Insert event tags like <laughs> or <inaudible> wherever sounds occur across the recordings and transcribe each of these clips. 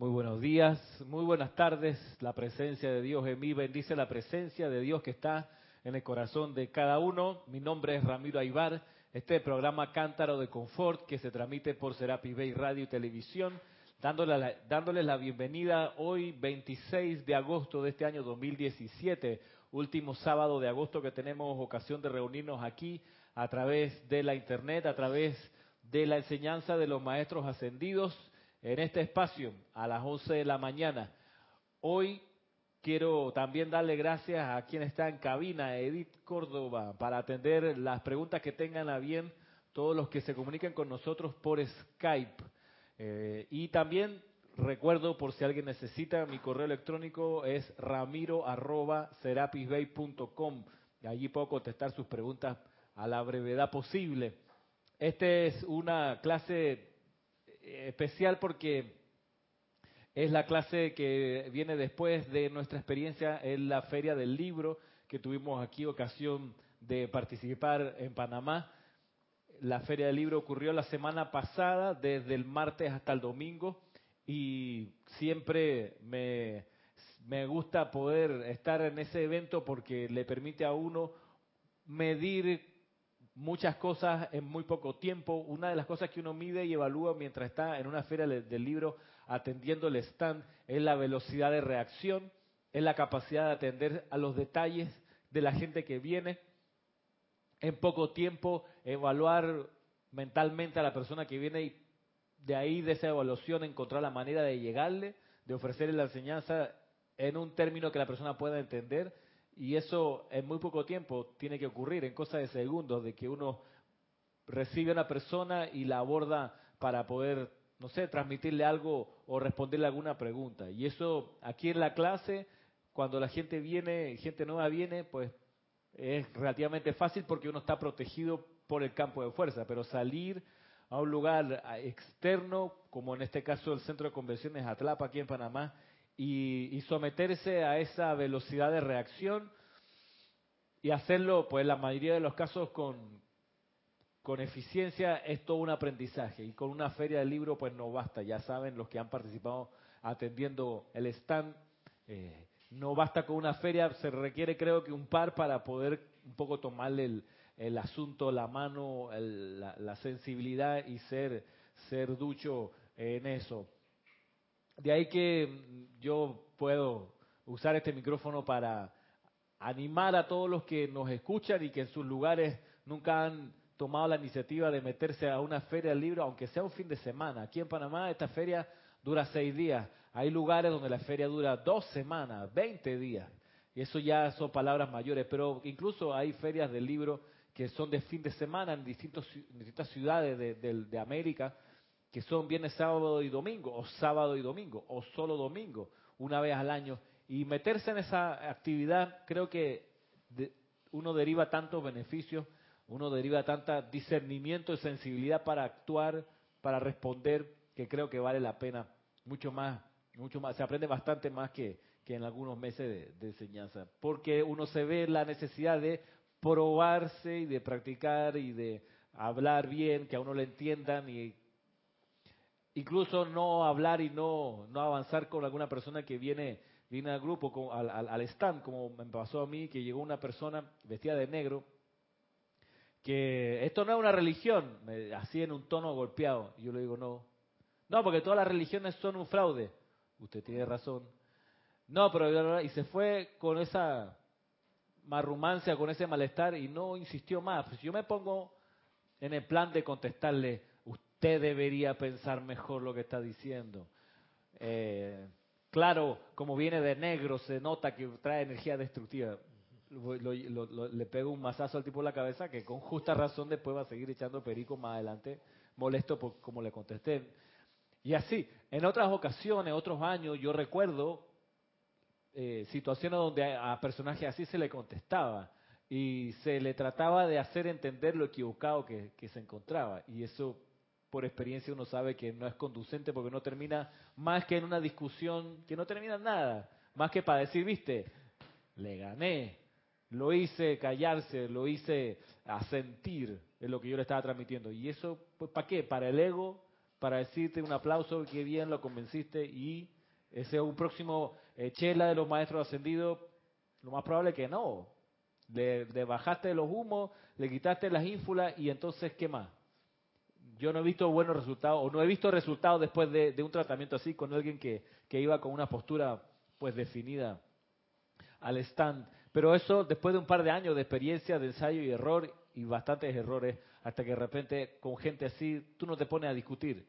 Muy buenos días, muy buenas tardes. La presencia de Dios en mí bendice la presencia de Dios que está en el corazón de cada uno. Mi nombre es Ramiro Aybar. Este programa Cántaro de Confort que se transmite por Serapi Bay Radio y Televisión, dándole la, dándoles la bienvenida hoy 26 de agosto de este año 2017, último sábado de agosto que tenemos ocasión de reunirnos aquí a través de la internet, a través de la enseñanza de los maestros ascendidos en este espacio a las 11 de la mañana. Hoy quiero también darle gracias a quien está en cabina, Edith Córdoba, para atender las preguntas que tengan a bien todos los que se comuniquen con nosotros por Skype. Eh, y también recuerdo, por si alguien necesita, mi correo electrónico es ramiro.serapisbay.com. Allí puedo contestar sus preguntas a la brevedad posible. Esta es una clase especial porque es la clase que viene después de nuestra experiencia en la Feria del Libro, que tuvimos aquí ocasión de participar en Panamá. La Feria del Libro ocurrió la semana pasada, desde el martes hasta el domingo, y siempre me, me gusta poder estar en ese evento porque le permite a uno medir muchas cosas en muy poco tiempo. Una de las cosas que uno mide y evalúa mientras está en una feria del libro atendiendo el stand es la velocidad de reacción, es la capacidad de atender a los detalles de la gente que viene. En poco tiempo evaluar mentalmente a la persona que viene y de ahí de esa evaluación encontrar la manera de llegarle, de ofrecerle la enseñanza en un término que la persona pueda entender y eso en muy poco tiempo tiene que ocurrir, en cosas de segundos, de que uno recibe a una persona y la aborda para poder, no sé, transmitirle algo o responderle alguna pregunta. Y eso aquí en la clase, cuando la gente viene, gente nueva viene, pues es relativamente fácil porque uno está protegido por el campo de fuerza, pero salir a un lugar externo, como en este caso el Centro de Convenciones Atlapa aquí en Panamá, y, someterse a esa velocidad de reacción y hacerlo, pues la mayoría de los casos con, con eficiencia es todo un aprendizaje. Y con una feria de libro pues no basta, ya saben los que han participado atendiendo el stand, eh, no basta con una feria, se requiere creo que un par para poder un poco tomarle el, asunto, la mano, la, la, sensibilidad y ser, ser ducho en eso. De ahí que yo puedo usar este micrófono para animar a todos los que nos escuchan y que en sus lugares nunca han tomado la iniciativa de meterse a una feria del libro, aunque sea un fin de semana. Aquí en Panamá esta feria dura seis días. Hay lugares donde la feria dura dos semanas, veinte días. Y eso ya son palabras mayores, pero incluso hay ferias del libro que son de fin de semana en, distintos, distintas ciudades de, de América que son viernes, sábado y domingo, o sábado y domingo, o solo domingo, una vez al año. Y meterse en esa actividad, creo que uno deriva tantos beneficios, uno deriva tanta discernimiento y sensibilidad para actuar, para responder, que creo que vale la pena mucho más, mucho más. Se aprende bastante más que, que en algunos meses de, de enseñanza, porque uno se ve la necesidad de probarse y de practicar y de hablar bien, que a uno le entiendan y incluso no hablar y no, no avanzar con alguna persona que viene, viene al grupo, al, al, stand, como me pasó a mí, que llegó una persona vestida de negro, que esto no es una religión, así en un tono golpeado. Y yo le digo, no. No, porque todas las religiones son un fraude. Usted tiene razón. No, pero y se fue con esa marrumancia, con ese malestar y no insistió más. Pues yo me pongo en el plan de contestarle, usted debería pensar mejor lo que está diciendo. Eh, claro, como viene de negro, se nota que trae energía destructiva. le pego un mazazo al tipo en la cabeza que con justa razón después va a seguir echando perico más adelante, molesto por como le contesté. Y así, en otras ocasiones, otros años, yo recuerdo eh, situaciones donde a, a personajes así se le contestaba y se le trataba de hacer entender lo equivocado que, que se encontraba. Y eso por experiencia uno sabe que no es conducente porque no termina más que en una discusión que no termina en nada, más que para decir, viste, le gané, lo hice callarse, lo hice asentir en lo que yo le estaba transmitiendo. Y eso, pues, ¿para qué? Para el ego, para decirte un aplauso, que bien lo convenciste y ese es un próximo eh, chela de los maestros ascendidos, lo más probable que no. Le, bajaste los humos, le quitaste las ínfulas y entonces, ¿qué más? Yo no he visto buenos resultados, o no he visto resultados después de, un tratamiento así con alguien que, iba con una postura pues definida al stand. Pero eso después de un par de años de experiencia, de ensayo y error, y bastantes errores, hasta que de repente con gente así tú no te pones a discutir.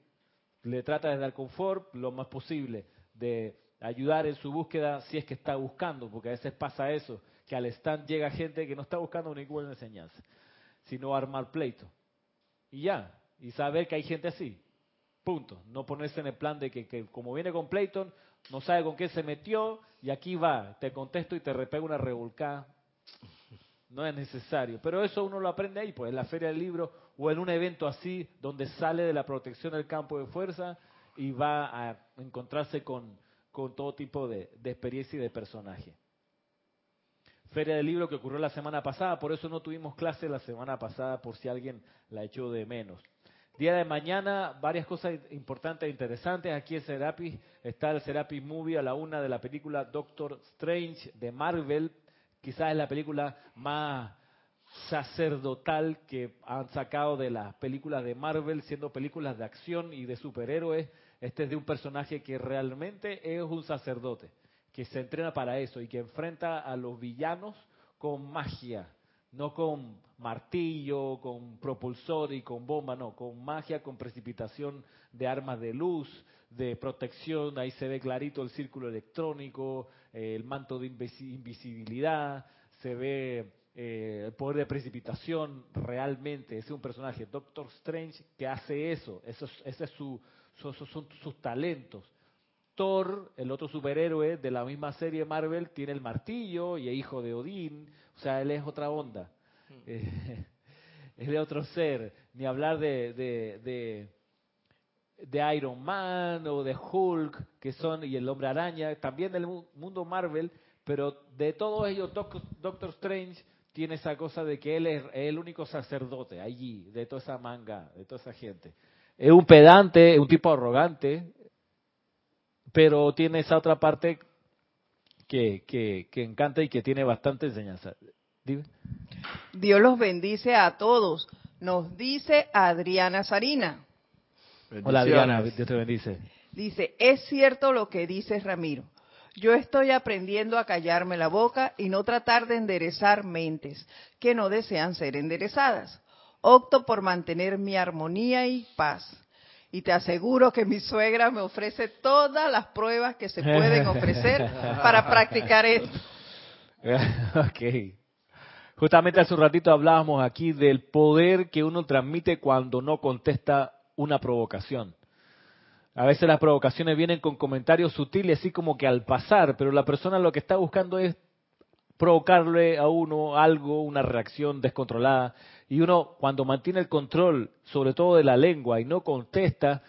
Le tratas de dar confort lo más posible, de ayudar en su búsqueda si es que está buscando, porque a veces pasa eso, que al stand llega gente que no está buscando ninguna enseñanza, sino armar pleito. Y ya, y saber que hay gente así. Punto. No ponerse en el plan de que, que como viene con Playton, no sabe con qué se metió y aquí va, te contesto y te repego una revolcada no es necesario. Pero eso uno lo aprende ahí, pues en la feria del libro o en un evento así donde sale de la protección del campo de fuerza y va a encontrarse con, todo tipo de, de experiencia y de personaje. Feria del libro que ocurrió la semana pasada, por eso no tuvimos clase la semana pasada, por si alguien la echó de menos. Día de mañana, varias cosas importantes e interesantes. Aquí en Serapis está el Serapis Movie a la una de la película Doctor Strange de Marvel, quizás es la película más sacerdotal que han sacado de las películas de Marvel, siendo películas de acción y de superhéroes. Este es de un personaje que realmente es un sacerdote, que se entrena para eso y que enfrenta a los villanos con magia, no con martillo, con propulsor y con bomba, no, con magia, con precipitación de armas de luz, de protección, ahí se ve clarito el círculo electrónico, eh, el manto de invisibilidad, se ve eh, el poder de precipitación realmente, es un personaje, Doctor Strange, que hace eso, eso ese es su, son sus talentos. Thor, el otro superhéroe de la misma serie Marvel, tiene el martillo y es hijo de Odín, o sea, él es otra onda. Eh, <laughs> es de otro ser, ni hablar de, de, de, Iron Man o de Hulk, que son, y el hombre araña, también del mundo Marvel, pero de todos ellos, Doctor, Strange tiene esa cosa de que él es el único sacerdote allí, de toda esa manga, de toda esa gente. Es un pedante, es un tipo arrogante, pero tiene esa otra parte que, que, que encanta y que tiene bastante enseñanza. Dios los bendice a todos. Nos dice Adriana Sarina. Hola Adriana, Dios te bendice. Dice, es cierto lo que dice Ramiro. Yo estoy aprendiendo a callarme la boca y no tratar de enderezar mentes que no desean ser enderezadas. Opto por mantener mi armonía y paz. Y te aseguro que mi suegra me ofrece todas las pruebas que se pueden ofrecer <laughs> para practicar esto. <laughs> ok. Justamente hace un ratito hablábamos aquí del poder que uno transmite cuando no contesta una provocación. A veces las provocaciones vienen con comentarios sutiles, así como que al pasar, pero la persona lo que está buscando es provocarle a uno algo, una reacción descontrolada. Y uno, cuando mantiene el control, sobre todo de la lengua, y no contesta,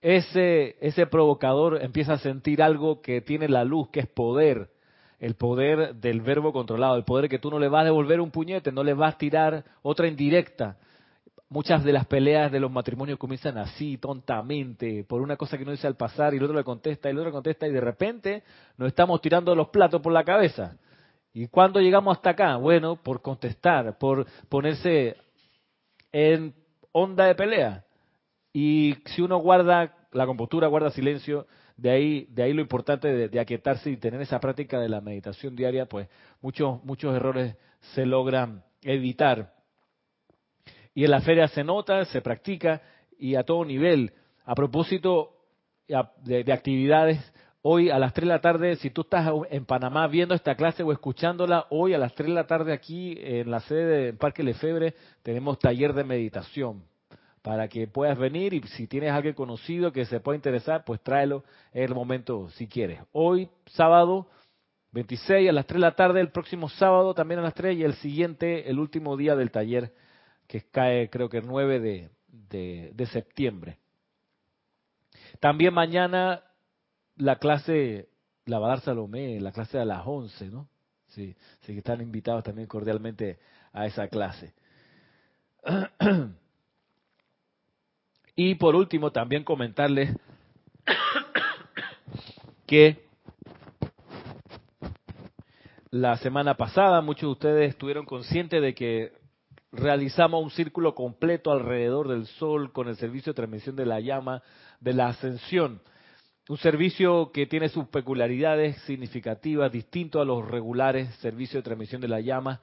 ese, ese provocador empieza a sentir algo que tiene la luz, que es poder el poder del verbo controlado, el poder que tú no le vas a devolver un puñete, no le vas a tirar otra indirecta. Muchas de las peleas de los matrimonios comienzan así, tontamente, por una cosa que no dice al pasar y el otro le contesta y el otro le contesta y de repente nos estamos tirando los platos por la cabeza. ¿Y cuándo llegamos hasta acá? Bueno, por contestar, por ponerse en onda de pelea. Y si uno guarda la compostura, guarda silencio, de ahí, de ahí lo importante de, de, aquietarse y tener esa práctica de la meditación diaria, pues muchos, muchos errores se logran evitar. Y en la feria se nota, se practica y a todo nivel. A propósito de, de actividades, hoy a las 3 de la tarde, si tú estás en Panamá viendo esta clase o escuchándola, hoy a las 3 de la tarde aquí en la sede del Parque Lefebre tenemos taller de meditación para que puedas venir y si tienes a alguien conocido que se pueda interesar, pues tráelo en el momento si quieres. Hoy, sábado 26 a las 3 de la tarde, el próximo sábado también a las 3 y el siguiente, el último día del taller que cae creo que el 9 de, de, septiembre. También mañana la clase la va a dar Salomé, la clase a las 11, ¿no? Sí, sí que están invitados también cordialmente a esa clase. <clears throat> Y por último, también comentarles <coughs> que la semana pasada muchos de ustedes estuvieron conscientes de que realizamos un círculo completo alrededor del Sol con el servicio de transmisión de la llama de la ascensión. Un servicio que tiene sus peculiaridades significativas, distinto a los regulares servicios de transmisión de la llama.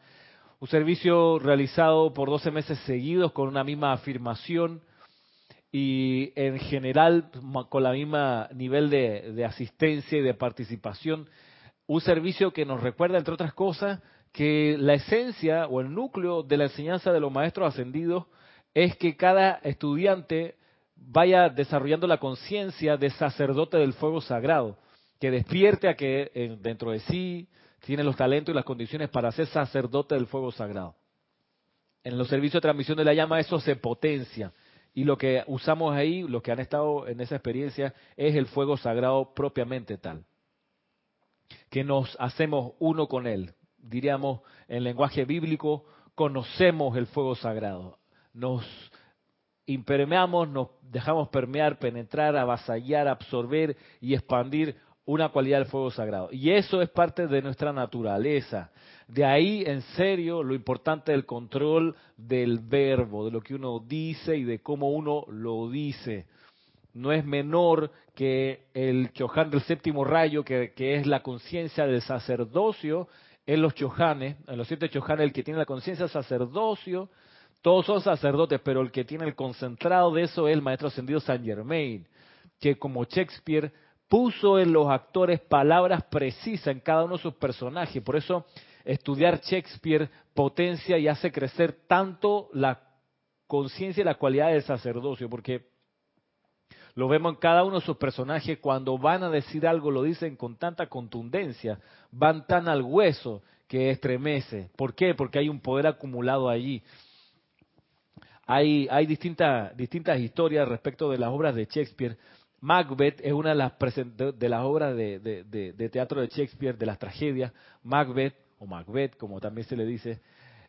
Un servicio realizado por 12 meses seguidos con una misma afirmación y en general con la misma nivel de, de asistencia y de participación. Un servicio que nos recuerda, entre otras cosas, que la esencia o el núcleo de la enseñanza de los maestros ascendidos es que cada estudiante vaya desarrollando la conciencia de sacerdote del fuego sagrado, que despierte a que eh, dentro de sí tiene los talentos y las condiciones para ser sacerdote del fuego sagrado. En los servicios de transmisión de la llama eso se potencia y lo que usamos ahí, los que han estado en esa experiencia, es el fuego sagrado propiamente tal, que nos hacemos uno con él, diríamos en lenguaje bíblico, conocemos el fuego sagrado. Nos impermeamos, nos dejamos permear, penetrar, avasallar, absorber y expandir una cualidad del fuego sagrado. Y eso es parte de nuestra naturaleza. De ahí, en serio, lo importante del control del verbo, de lo que uno dice y de cómo uno lo dice. No es menor que el Chohan del séptimo rayo, que, que es la conciencia del sacerdocio, en los chojanes, en los siete chojanes, el que tiene la conciencia sacerdocio, todos son sacerdotes, pero el que tiene el concentrado de eso es el maestro ascendido Saint Germain, que como Shakespeare puso en los actores palabras precisas en cada uno de sus personajes. Por eso estudiar Shakespeare potencia y hace crecer tanto la conciencia y la cualidad del sacerdocio, porque lo vemos en cada uno de sus personajes, cuando van a decir algo lo dicen con tanta contundencia, van tan al hueso que estremece. ¿Por qué? Porque hay un poder acumulado allí. Hay, hay distintas, historias respecto de las obras de Shakespeare. Macbeth es una de las, de las obras de, teatro de Shakespeare, de las tragedias. Macbeth, o Macbeth, como también se le dice,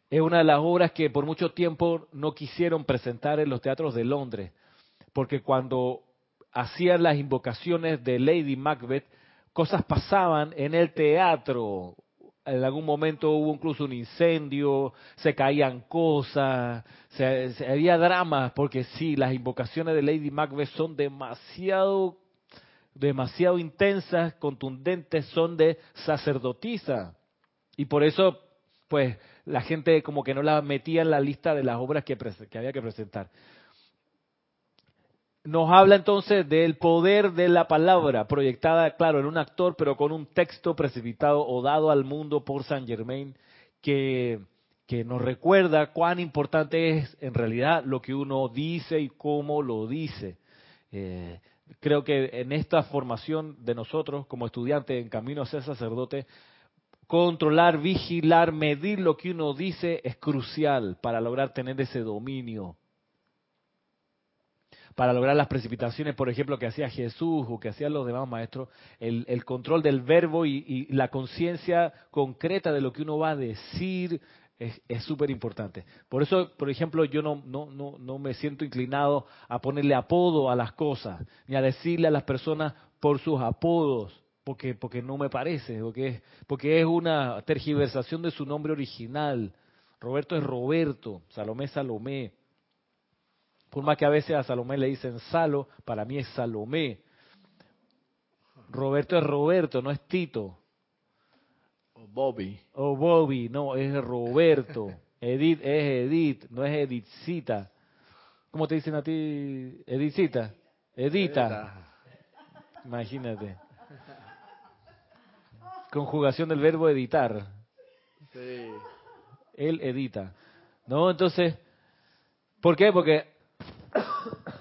es una de las obras que por mucho tiempo no quisieron presentar en los teatros de Londres, porque cuando hacían las invocaciones de Lady Macbeth, cosas pasaban en el teatro. En algún momento hubo incluso un incendio, se caían cosas, se, había dramas, porque sí, las invocaciones de Lady Macbeth son demasiado, demasiado intensas, contundentes, son de sacerdotisa. Y por eso, pues, la gente como que no la metía en la lista de las obras que, que había que presentar nos habla entonces del poder de la palabra, proyectada, claro, en un actor, pero con un texto precipitado o dado al mundo por Saint Germain, que, nos recuerda cuán importante es en realidad lo que uno dice y cómo lo dice. Eh, creo que en esta formación de nosotros como estudiantes en camino a ser sacerdote, controlar, vigilar, medir lo que uno dice es crucial para lograr tener ese dominio para lograr las precipitaciones, por ejemplo, que hacía Jesús o que hacían los demás maestros, el, control del verbo y, la conciencia concreta de lo que uno va a decir es súper importante. Por eso, por ejemplo, yo no, no, no, no me siento inclinado a ponerle apodo a las cosas, ni a decirle a las personas por sus apodos, porque, porque no me parece, porque es, porque es una tergiversación de su nombre original. Roberto es Roberto, Salomé Salomé. Por más que a veces a Salomé le dicen Salo, para mí es Salomé. Roberto es Roberto, no es Tito. O Bobby. O Bobby, no, es Roberto. Edith es Edith, no es Edithcita. ¿Cómo te dicen a ti, Edithcita? Edita. Imagínate. Conjugación del verbo editar. Sí. Él edita. No, entonces, ¿por qué? Porque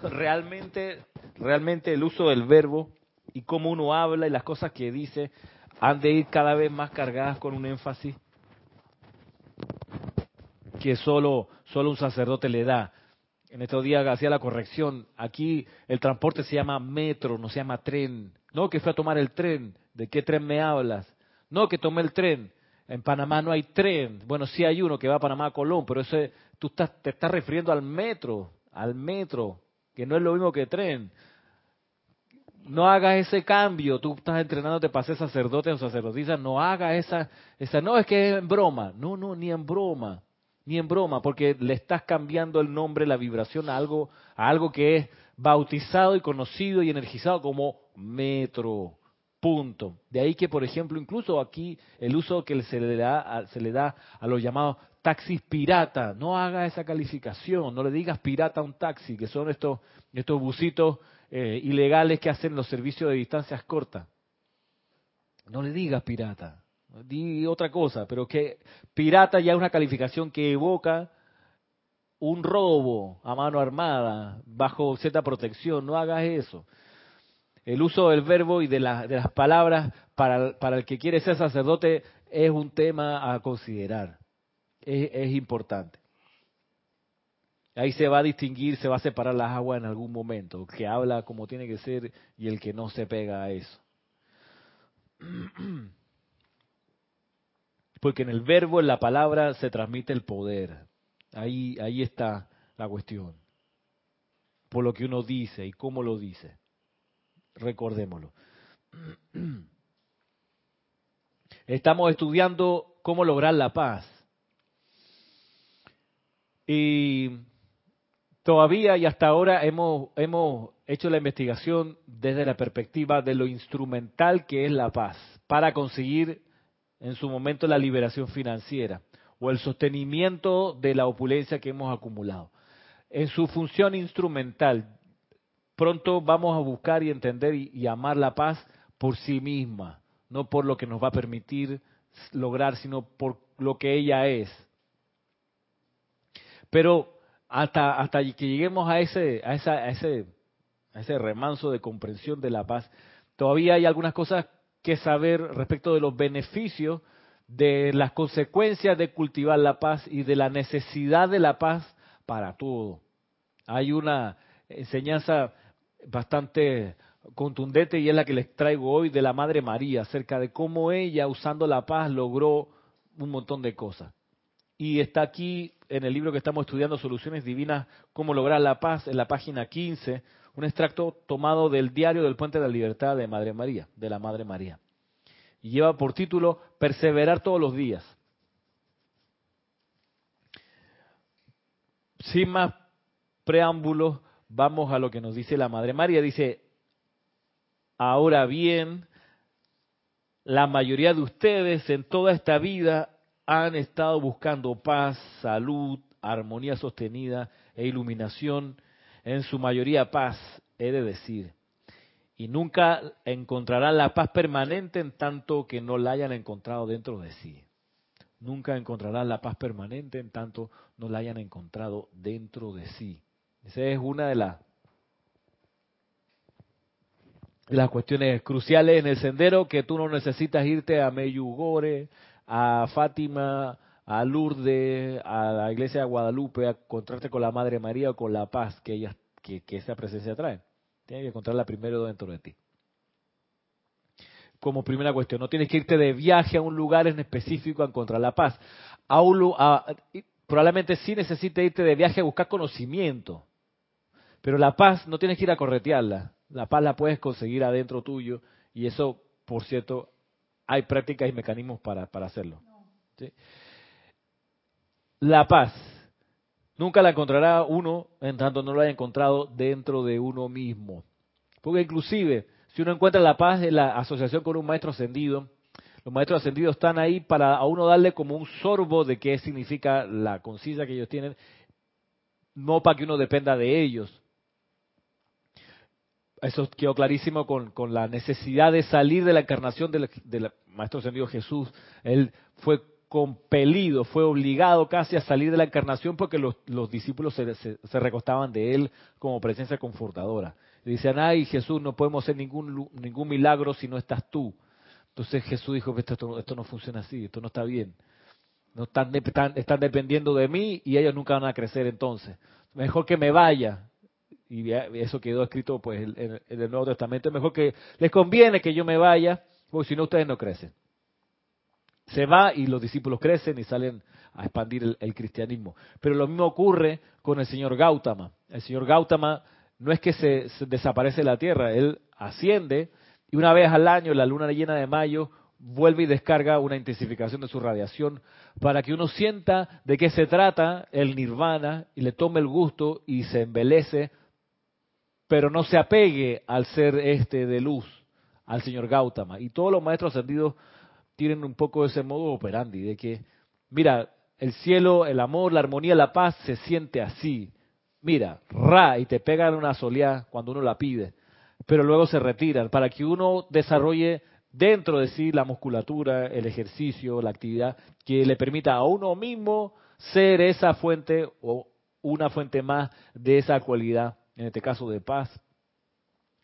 realmente, realmente el uso del verbo y cómo uno habla y las cosas que dice han de ir cada vez más cargadas con un énfasis que solo, solo un sacerdote le da. En estos días hacía la corrección. Aquí el transporte se llama metro, no se llama tren. No, que fue a tomar el tren. ¿De qué tren me hablas? No, que tomé el tren. En Panamá no hay tren. Bueno, sí hay uno que va a Panamá a Colón, pero ese, tú estás, te estás refiriendo al metro, al metro. que no es lo mismo que tren. No hagas ese cambio, tú estás entrenándote para ser sacerdote o sacerdotisa, no hagas esa, esa, no es que es en broma, no, no, ni en broma, ni en broma, porque le estás cambiando el nombre, la vibración a algo, a algo que es bautizado y conocido y energizado como metro. Punto. De ahí que, por ejemplo, incluso aquí el uso que se le da se le da a los llamados taxis pirata, no haga esa calificación, no le digas pirata a un taxi, que son estos estos busitos eh, ilegales que hacen los servicios de distancias cortas. No le digas pirata, di otra cosa, pero que pirata ya es una calificación que evoca un robo a mano armada, bajo cierta protección, no hagas eso. El uso del verbo y de, las palabras para, el que quiere ser sacerdote es un tema a considerar, es, importante. Ahí se va a distinguir, se va a separar las aguas en algún momento, que habla como tiene que ser y el que no se pega a eso. <clears throat> Porque en el verbo, en la palabra, se transmite el poder. Ahí, ahí está la cuestión. Por lo que uno dice y cómo lo dice. Recordémoslo. <clears throat> Estamos estudiando cómo lograr la paz. Y todavía y hasta ahora hemos, hemos hecho la investigación desde la perspectiva de lo instrumental que es la paz para conseguir en su momento la liberación financiera o el sostenimiento de la opulencia que hemos acumulado. En su función instrumental, pronto vamos a buscar y entender y, y amar la paz por sí misma, no por lo que nos va a permitir lograr, sino por lo que ella es. Pero hasta, hasta que lleguemos a ese, a, esa, a, ese, a ese remanso de comprensión de la paz, todavía hay algunas cosas que saber respecto de los beneficios, de las consecuencias de cultivar la paz y de la necesidad de la paz para todo. Hay una enseñanza bastante contundente y es la que les traigo hoy de la Madre María acerca de cómo ella usando la paz logró un montón de cosas. Y está aquí en el libro que estamos estudiando, Soluciones Divinas, cómo lograr la paz, en la página 15, un extracto tomado del diario del Puente de la Libertad de Madre María, de la Madre María. Y lleva por título Perseverar todos los días. Sin más preámbulos, vamos a lo que nos dice la Madre María. Dice, ahora bien, la mayoría de ustedes en toda esta vida han estado buscando paz, salud, armonía sostenida e iluminación, en su mayoría paz, he de decir. Y nunca encontrarán la paz permanente en tanto que no la hayan encontrado dentro de sí. Nunca encontrarán la paz permanente en tanto no la hayan encontrado dentro de sí. Esa es una de las, las cuestiones cruciales en el sendero que tú no necesitas irte a Meyugore, a Fátima, a Lourdes, a la iglesia de Guadalupe, a encontrarte con la Madre María o con la paz que, ella, que, esa presencia trae. Tienes que encontrarla primero dentro de ti. Como primera cuestión, no tienes que irte de viaje a un lugar en específico a encontrar la paz. A, probablemente sí necesites irte de viaje a buscar conocimiento, pero la paz no tienes que ir a corretearla. La paz la puedes conseguir adentro tuyo y eso, por cierto, hay prácticas y mecanismos para, para hacerlo. La paz. Nunca la encontrará uno en tanto no la haya encontrado dentro de uno mismo. Porque inclusive, si uno encuentra la paz en la asociación con un maestro ascendido, los maestros ascendidos están ahí para a uno darle como un sorbo de qué significa la conciencia que ellos tienen, no para que uno dependa de ellos, eso quedó clarísimo con, la necesidad de salir de la encarnación del, Maestro Ascendido Jesús. Él fue compelido, fue obligado casi a salir de la encarnación porque los, los discípulos se, recostaban de él como presencia confortadora. Y decían, ay Jesús, no podemos hacer ningún, ningún milagro si no estás tú. Entonces Jesús dijo, esto, no funciona así, esto no está bien. No están dependiendo de mí y ellos nunca van a crecer entonces. Mejor que me vaya, y eso quedó escrito pues en, el Nuevo Testamento, es mejor que les conviene que yo me vaya, porque si no ustedes no crecen. Se va y los discípulos crecen y salen a expandir el, cristianismo. Pero lo mismo ocurre con el señor Gautama. El señor Gautama no es que se, se desaparece de la Tierra, él asciende y una vez al año, la luna llena de mayo, vuelve y descarga una intensificación de su radiación para que uno sienta de qué se trata el nirvana y le tome el gusto y se embelece, pero no se apegue al ser este de luz, al señor Gautama. Y todos los maestros ascendidos tienen un poco ese modo operandi, de que, mira, el cielo, el amor, la armonía, la paz se siente así. Mira, ra, y te pegan una soleá cuando uno la pide, pero luego se retiran para que uno desarrolle dentro de sí la musculatura, el ejercicio, la actividad que le permita a uno mismo ser esa fuente o una fuente más de esa cualidad, en este caso de paz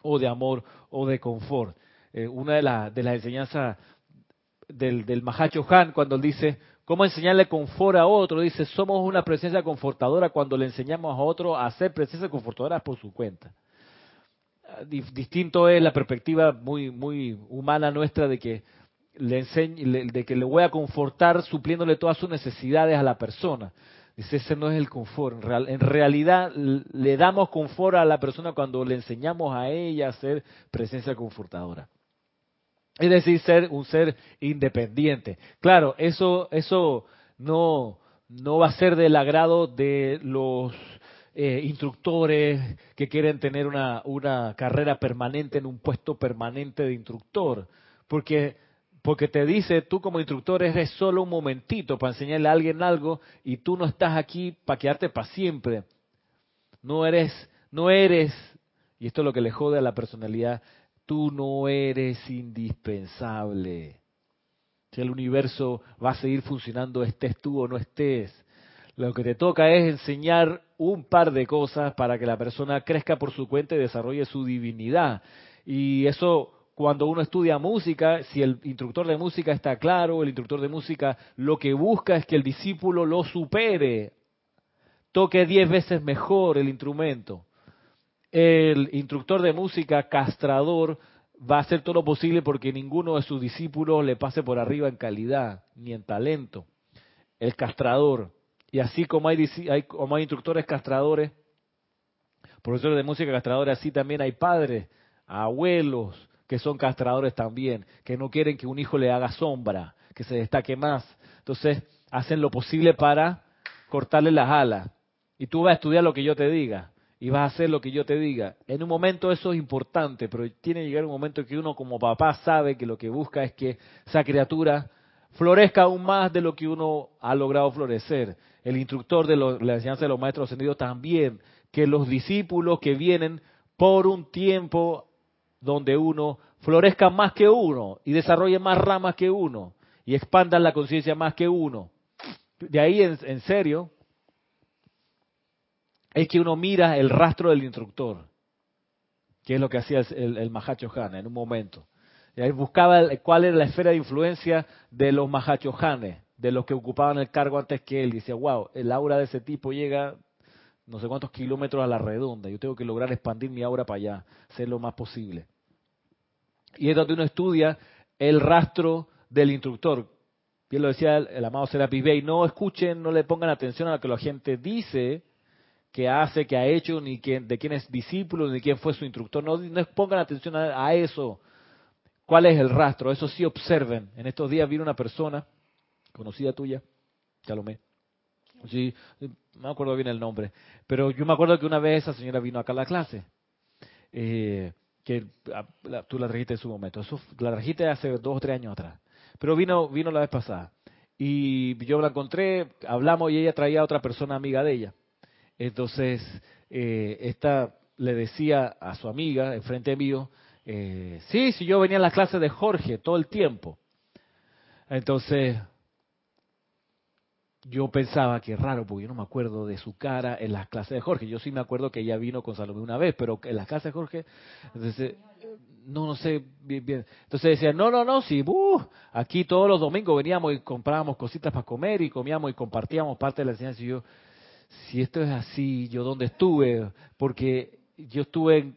o de amor o de confort. Eh, una de, de las enseñanzas del, del Mahacho Han cuando él dice, ¿cómo enseñarle confort a otro? Dice, somos una presencia confortadora cuando le enseñamos a otro a ser presencia confortadora por su cuenta distinto es la perspectiva muy muy humana nuestra de que le enseñe, de que le voy a confortar supliéndole todas sus necesidades a la persona. Dice, ese no es el confort. En, en realidad le damos confort a la persona cuando le enseñamos a ella a ser presencia confortadora. Es decir, ser un ser independiente. Claro, eso, eso no, no va a ser del agrado de los eh, instructores que quieren tener una, una carrera permanente en un puesto permanente de instructor, porque porque te dice, tú como instructor eres solo un momentito para enseñarle a alguien algo y tú no estás aquí para quedarte para siempre. No eres, no eres, y esto es lo que le jode a la personalidad, tú no eres indispensable. Si el universo va a seguir funcionando, estés tú o no estés. Lo que te toca es enseñar un par de cosas para que la persona crezca por su cuenta y desarrolle su divinidad. Y eso cuando uno estudia música, si el instructor de música está claro, el instructor de música lo que busca es que el discípulo lo supere, toque diez veces mejor el instrumento. El instructor de música castrador va a hacer todo lo posible porque ninguno de sus discípulos le pase por arriba en calidad ni en talento. El castrador y así como hay, como hay instructores castradores, profesores de música castradores, así también hay padres, abuelos que son castradores también, que no quieren que un hijo le haga sombra, que se destaque más. Entonces hacen lo posible para cortarle las alas. Y tú vas a estudiar lo que yo te diga y vas a hacer lo que yo te diga. En un momento eso es importante, pero tiene que llegar un momento que uno como papá sabe que lo que busca es que esa criatura florezca aún más de lo que uno ha logrado florecer el instructor de la enseñanza de los maestros ascendidos también, que los discípulos que vienen por un tiempo donde uno florezca más que uno y desarrolle más ramas que uno y expandan la conciencia más que uno. De ahí, en, serio, es que uno mira el rastro del instructor, que es lo que hacía el, el Han en un momento. Y ahí buscaba cuál era la esfera de influencia de los Mahacho Hanes de los que ocupaban el cargo antes que él. Y decía, wow, el aura de ese tipo llega no sé cuántos kilómetros a la redonda. Yo tengo que lograr expandir mi aura para allá, ser lo más posible. Y es donde uno estudia el rastro del instructor. Bien lo decía el, amado Serapis Bey, no escuchen, no le pongan atención a lo que la gente dice, que hace, que ha hecho, ni quién, de quién es discípulo, ni quién fue su instructor. No, no pongan atención a, a, eso. ¿Cuál es el rastro? Eso sí observen. En estos días vino una persona conocida tuya, Salomé. Sí, no me acuerdo bien el nombre, pero yo me acuerdo que una vez esa señora vino acá a la clase, eh, que ah, tú la trajiste en su momento, eso la trajiste hace dos o tres años atrás, pero vino, vino la vez pasada y yo la encontré, hablamos y ella traía a otra persona amiga de ella. Entonces, eh, esta le decía a su amiga, enfrente mío, eh, sí, sí, yo venía a las clases de Jorge todo el tiempo. Entonces, yo pensaba que raro, porque yo no me acuerdo de su cara en las clases de Jorge. Yo sí me acuerdo que ella vino con Salomé una vez, pero en las clases de Jorge, entonces, no, no sé bien, bien. Entonces decía, no, no, no, sí, uh, aquí todos los domingos veníamos y comprábamos cositas para comer y comíamos y compartíamos parte de la enseñanza. Y yo, si esto es así, ¿yo dónde estuve? Porque yo estuve, en,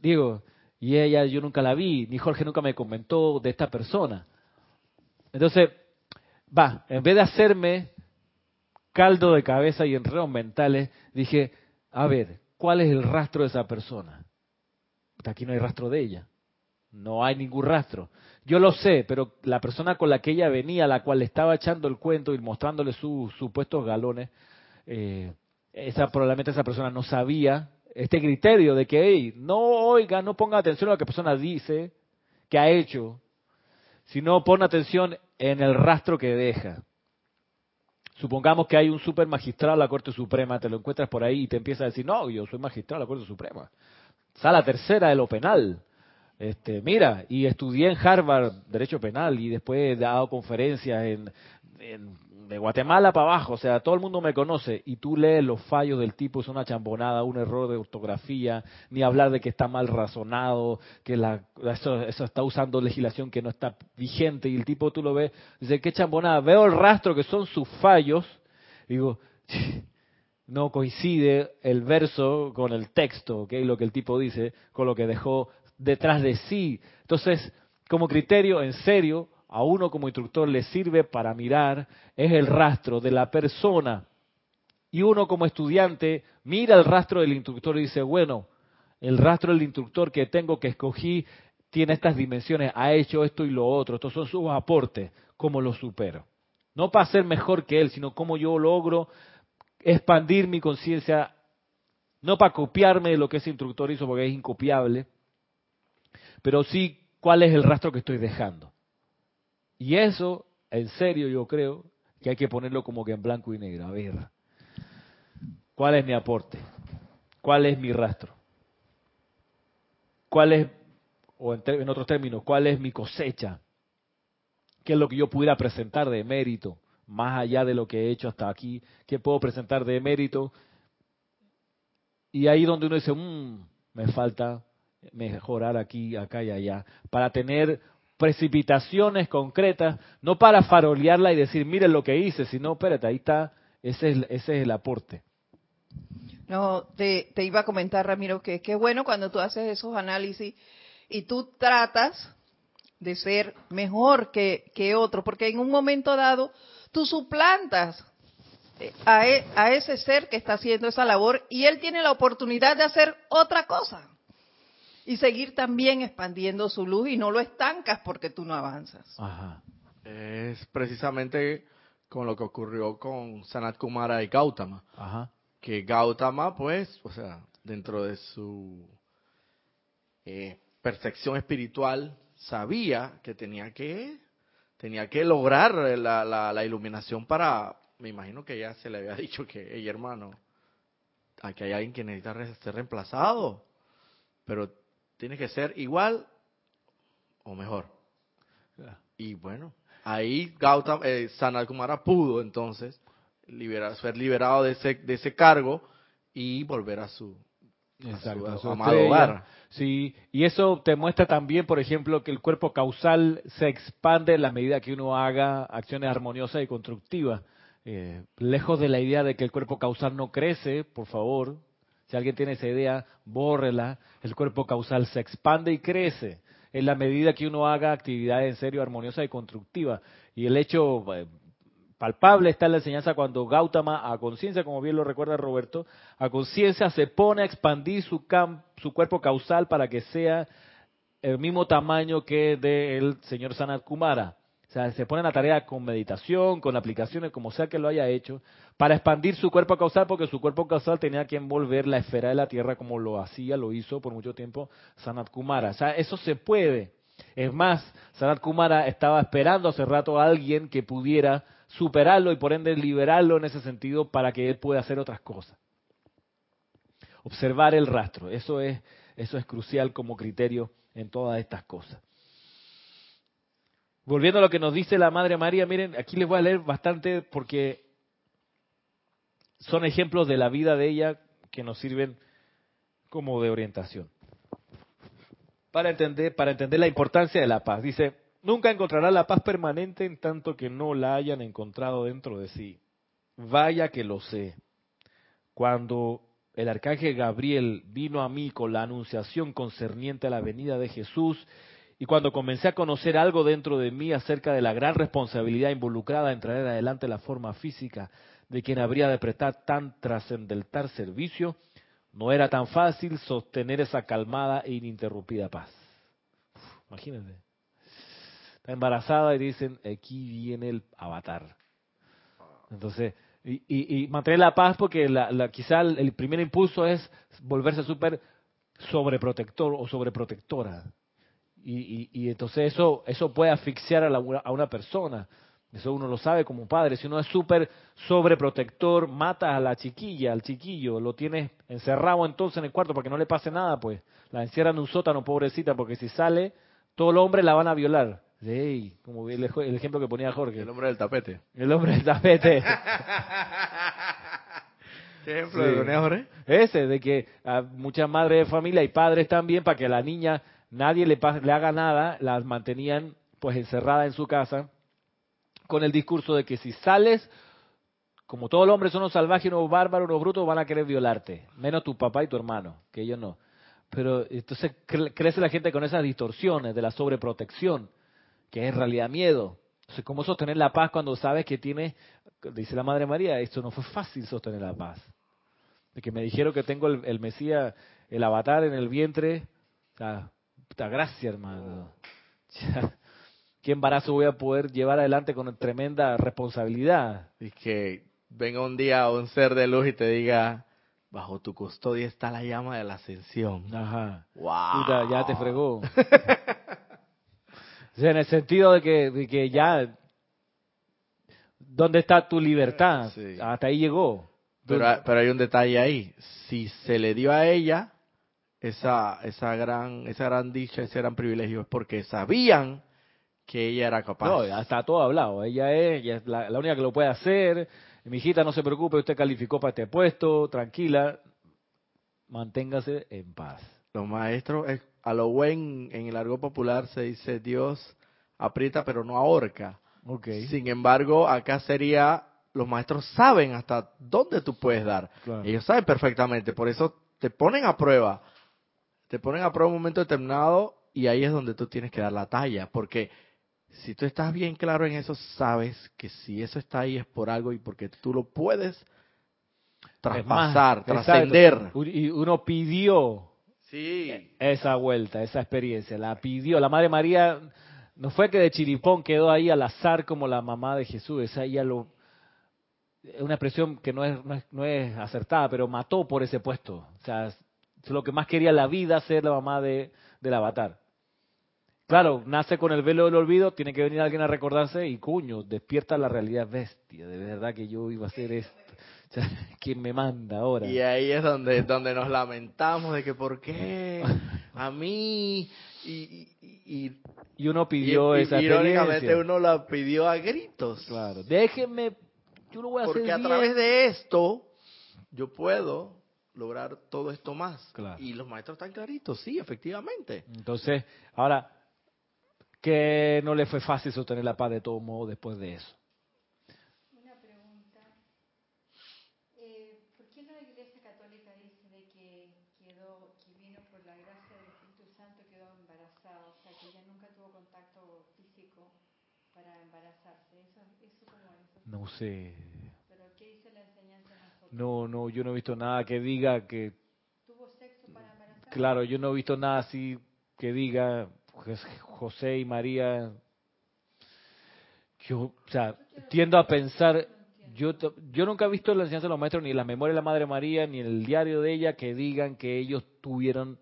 digo, y ella yo nunca la vi, ni Jorge nunca me comentó de esta persona. Entonces, va, en vez de hacerme caldo de cabeza y enredos mentales, dije, a ver, ¿cuál es el rastro de esa persona? Aquí no hay rastro de ella. No hay ningún rastro. Yo lo sé, pero la persona con la que ella venía, la cual le estaba echando el cuento y mostrándole sus supuestos galones, eh, esa probablemente esa persona no sabía este criterio de que, hey, no oiga, no ponga atención a lo que la persona dice, que ha hecho, sino pone atención en el rastro que deja. Supongamos que hay un super magistrado de la Corte Suprema, te lo encuentras por ahí y te empieza a decir, no, yo soy magistrado de la Corte Suprema. Sala tercera de lo penal. Este, mira, y estudié en Harvard Derecho Penal y después he dado conferencias en, de Guatemala para abajo, o sea, todo el mundo me conoce y tú lees los fallos del tipo, es una chambonada, un error de ortografía, ni hablar de que está mal razonado, que la, eso, está usando legislación que no está vigente y el tipo tú lo ves, dice, qué chambonada, veo el rastro que son sus fallos, digo, <laughs> no coincide el verso con el texto, ¿okay? lo que el tipo dice, con lo que dejó detrás de sí. Entonces, como criterio, en serio, a uno como instructor le sirve para mirar es el rastro de la persona. Y uno como estudiante mira el rastro del instructor y dice, bueno, el rastro del instructor que tengo, que escogí, tiene estas dimensiones, ha hecho esto y lo otro, estos son sus aportes, ¿cómo lo supero? No para ser mejor que él, sino cómo yo logro expandir mi conciencia, no para copiarme de lo que ese instructor hizo, porque es incopiable, pero sí cuál es el rastro que estoy dejando. Y eso, en serio, yo creo que hay que ponerlo como que en blanco y negro. A ver, ¿cuál es mi aporte? ¿Cuál es mi rastro? ¿Cuál es, o en, otros términos, cuál es mi cosecha? ¿Qué es lo que yo pudiera presentar de mérito? Más allá de lo que he hecho hasta aquí, ¿qué puedo presentar de mérito? Y ahí donde uno dice, mmm, me falta mejorar aquí, acá y allá, para tener precipitaciones concretas, no para farolearla y decir, miren lo que hice, sino, espérate, ahí está, ese es, ese es el aporte. No, te, iba a comentar, Ramiro, que qué bueno cuando tú haces esos análisis y tú tratas de ser mejor que, que otro, porque en un momento dado tú suplantas eh, a, e, a ese ser que está haciendo esa labor y él tiene la oportunidad de hacer otra cosa y seguir también expandiendo su luz y no lo estancas porque tú no avanzas. Ajá. Es precisamente con lo que ocurrió con Sanat Kumara y Gautama. Ajá. Que Gautama, pues, o sea, dentro de su eh, perfección espiritual, sabía que tenía que tenía que lograr la, la, iluminación para, me imagino que ya se le había <laughs> dicho que, hey hermano, aquí hay alguien que necesita ser reemplazado, pero tiene que ser igual o mejor. Y bueno, ahí Gautama, eh, Sanat Kumara pudo entonces liberar, ser liberado de ese, de ese cargo y volver a su, amado hogar. Sí, y eso te muestra también, por ejemplo, que el cuerpo causal se expande en la medida que uno haga acciones armoniosas y constructivas. Eh, lejos de la idea de que el cuerpo causal no crece, por favor, si alguien tiene esa idea, bórrela. El cuerpo causal se expande y crece en la medida que uno haga actividades en serio armoniosas y constructivas. Y el hecho eh, palpable está en la enseñanza cuando Gautama, a conciencia, como bien lo recuerda Roberto, a conciencia se pone a expandir su, su cuerpo causal para que sea el mismo tamaño que del señor Sanat Kumara. Sea, se pone la tarea con meditación, con aplicaciones, como sea que lo haya hecho, para expandir su cuerpo causal, porque su cuerpo causal tenía que envolver la esfera de la Tierra como lo hacía, lo hizo por mucho tiempo Sanat Kumara. O sea, eso se puede. Es más, Sanat Kumara estaba esperando hace rato a alguien que pudiera superarlo y por ende liberarlo en ese sentido para que él pueda hacer otras cosas. Observar el rastro, eso es, eso es crucial como criterio en todas estas cosas. Volviendo a lo que nos dice la Madre María, miren, aquí les voy a leer bastante porque son ejemplos de la vida de ella que nos sirven como de orientación. Para entender, para entender la importancia de la paz. Dice, nunca encontrará la paz permanente en tanto que no la hayan encontrado dentro de sí. Vaya que lo sé. Cuando el arcángel Gabriel vino a mí con la anunciación concerniente a la venida de Jesús, y cuando comencé a conocer algo dentro de mí acerca de la gran responsabilidad involucrada en traer adelante la forma física de quien habría de prestar tan trascendental servicio, No era tan fácil sostener esa calmada e ininterrumpida paz. imagínate. Está embarazada y dicen, aquí viene el avatar. Entonces, y, mantener la paz porque la, quizá el, primer impulso es volverse súper sobreprotector o sobreprotectora. Y, y, entonces eso, eso puede asfixiar a, a una persona. Eso uno lo sabe como padre. Si uno es súper sobreprotector, mata a la chiquilla, al chiquillo, lo tienes encerrado entonces en el cuarto para que no le pase nada, pues la encierran en un sótano, pobrecita, porque si sale, todos los hombres la van a violar. Hey, como el, ejemplo que ponía Jorge. El hombre del tapete. El hombre del tapete. <laughs> ¿Qué ejemplo sí. ponía Jorge? Ese, de que a muchas madres de familia y padres también, para que la niña nadie le, le haga nada, las mantenían pues encerrada en su casa con el discurso de que si sales, como todos los hombres son unos salvajes, unos bárbaros, unos brutos, van a querer violarte, menos tu papá y tu hermano, que ellos no. Pero entonces crece la gente con esas distorsiones de la sobreprotección, que es en realidad miedo. Entonces, ¿cómo sostener la paz cuando sabes que tienes, dice la Madre María, esto no fue fácil sostener la paz? De que me dijeron que tengo el, Mesías, el avatar en el vientre, o puta gracia, hermano. qué embarazo voy a poder llevar adelante con tremenda responsabilidad. Y que venga un día un ser de luz y te diga, bajo tu custodia está la llama de la ascensión. Ajá. Wow. ya te fregó. <laughs> o sea, en el sentido de que, de que ya, ¿dónde está tu libertad? Hasta ahí llegó. Pero, pero hay un detalle ahí. Si se le dio a ella esa, esa gran, esa gran dicha, ese gran privilegio, es porque sabían que ella era capaz. No, ya está todo hablado. Ella es, la, única que lo puede hacer. Mi hijita, no se preocupe, usted calificó para este puesto, tranquila, manténgase en paz. Los maestros, a lo buen en el argot popular se dice Dios aprieta pero no ahorca. Okay. Sin embargo, acá sería, los maestros saben hasta dónde tú puedes dar. Ellos saben perfectamente, por eso te ponen a prueba. Te ponen a prueba un momento determinado y ahí es donde tú tienes que dar la talla, porque si tú estás bien claro en eso, sabes que si eso está ahí es por algo y porque tú lo puedes traspasar, trascender. Y uno pidió sí. esa vuelta, esa experiencia, la pidió. La Madre María no fue que de chiripón quedó ahí al azar como la mamá de Jesús, esa ella lo es una expresión que no es, no es, no es acertada, pero mató por ese puesto. O sea, lo que más quería la vida ser la mamá de, del avatar. Claro, nace con el velo del olvido, tiene que venir alguien a recordarse y cuño, despierta la realidad bestia, de verdad que yo iba a hacer esto. <laughs> ¿Quién me manda ahora? Y ahí es donde, donde nos lamentamos de que por qué <laughs> a mí y, y, y uno pidió esa y, Irónicamente uno la pidió a gritos. Claro, déjenme, yo lo voy a Porque hacer a través de esto yo puedo lograr todo esto más. Claro. Y los maestros están claritos, sí, efectivamente. Entonces, ahora, que no le fue fácil sostener la paz de todo modo después de eso. Una pregunta. Eh, ¿Por qué la Iglesia Católica dice de que, quedó, que vino por la gracia del Espíritu Santo quedó embarazada? O sea, que ella nunca tuvo contacto físico para embarazarse. ¿Eso, eso cómo es? No sé. ¿Pero qué dice la enseñanza nosotros? No, no, yo no he visto nada que diga que... ¿Tuvo sexo para? Claro, yo no he visto nada así que diga José y María, yo, o sea, tiendo a pensar, yo, yo nunca he visto la enseñanza de los maestros, ni en la memoria de la Madre María, ni en el diario de ella, que digan que ellos tuvieron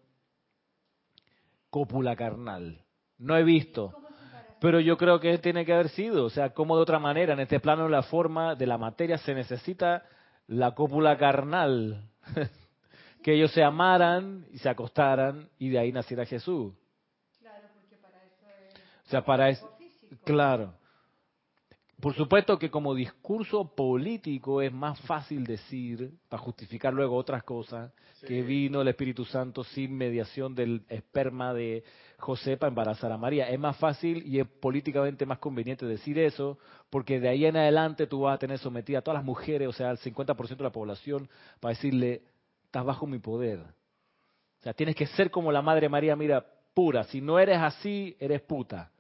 cópula carnal. No he visto. Pero yo creo que tiene que haber sido, o sea, como de otra manera, en este plano, la forma de la materia, se necesita la cópula carnal. <laughs> que ellos se amaran y se acostaran y de ahí naciera Jesús sea, para eso, claro. Por supuesto que como discurso político es más fácil decir, para justificar luego otras cosas, que vino el Espíritu Santo sin mediación del esperma de José para embarazar a María. Es más fácil y es políticamente más conveniente decir eso, porque de ahí en adelante tú vas a tener sometida a todas las mujeres, o sea, al 50% de la población, para decirle, estás bajo mi poder. O sea, tienes que ser como la Madre María, mira, pura. Si no eres así, eres puta.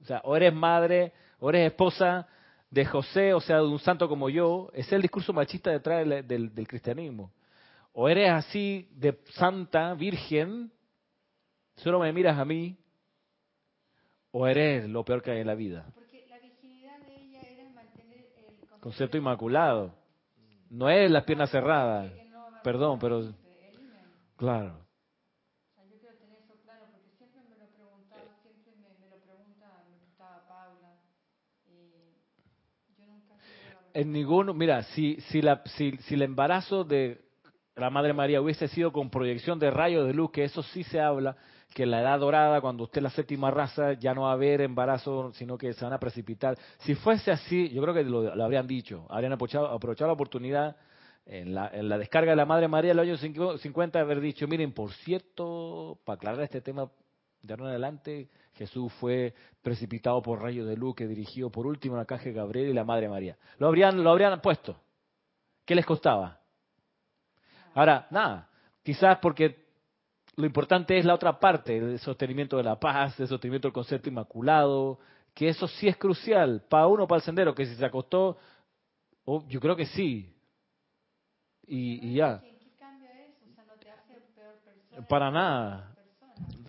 O sea, o eres madre, o eres esposa de José, o sea, de un santo como yo. Ese es el discurso machista detrás del, del, cristianismo. O eres así de santa, virgen, solo me miras a mí, o eres lo peor que hay en la vida. Porque la virginidad de ella era mantener el Concepto inmaculado. No es las piernas cerradas. no Perdón, pero claro. O sea, yo quiero tener eso claro porque siempre me lo preguntaba, siempre me, me lo pregunta, me preguntaba Paula. Y yo nunca tuve la En ninguno, mira, si, si, la, si, si el embarazo de la Madre María hubiese sido con proyección de rayos de luz, que eso sí se habla, que en la edad dorada, cuando usted es la séptima raza, ya no va a haber embarazo, sino que se van a precipitar. Si fuese así, yo creo que lo, habrían dicho, habrían aprovechado, aprovechado la oportunidad en la, en la descarga de la Madre María en los años cincu- 50 de haber dicho, miren, por cierto, para aclarar este tema de ahora en adelante, Jesús fue precipitado por rayos de luz que dirigió por último la caja de Gabriel y la Madre María. Lo habrían, lo habrían puesto. ¿Qué les costaba? Ahora, nada, quizás porque lo importante es la otra parte, el sostenimiento de la paz, el sostenimiento del concepto inmaculado, que eso sí es crucial para uno, para el sendero, que si se acostó, oh, yo creo que sí. Y, y ya, ¿En qué cambia eso? O sea, no te hace peor persona. para nada.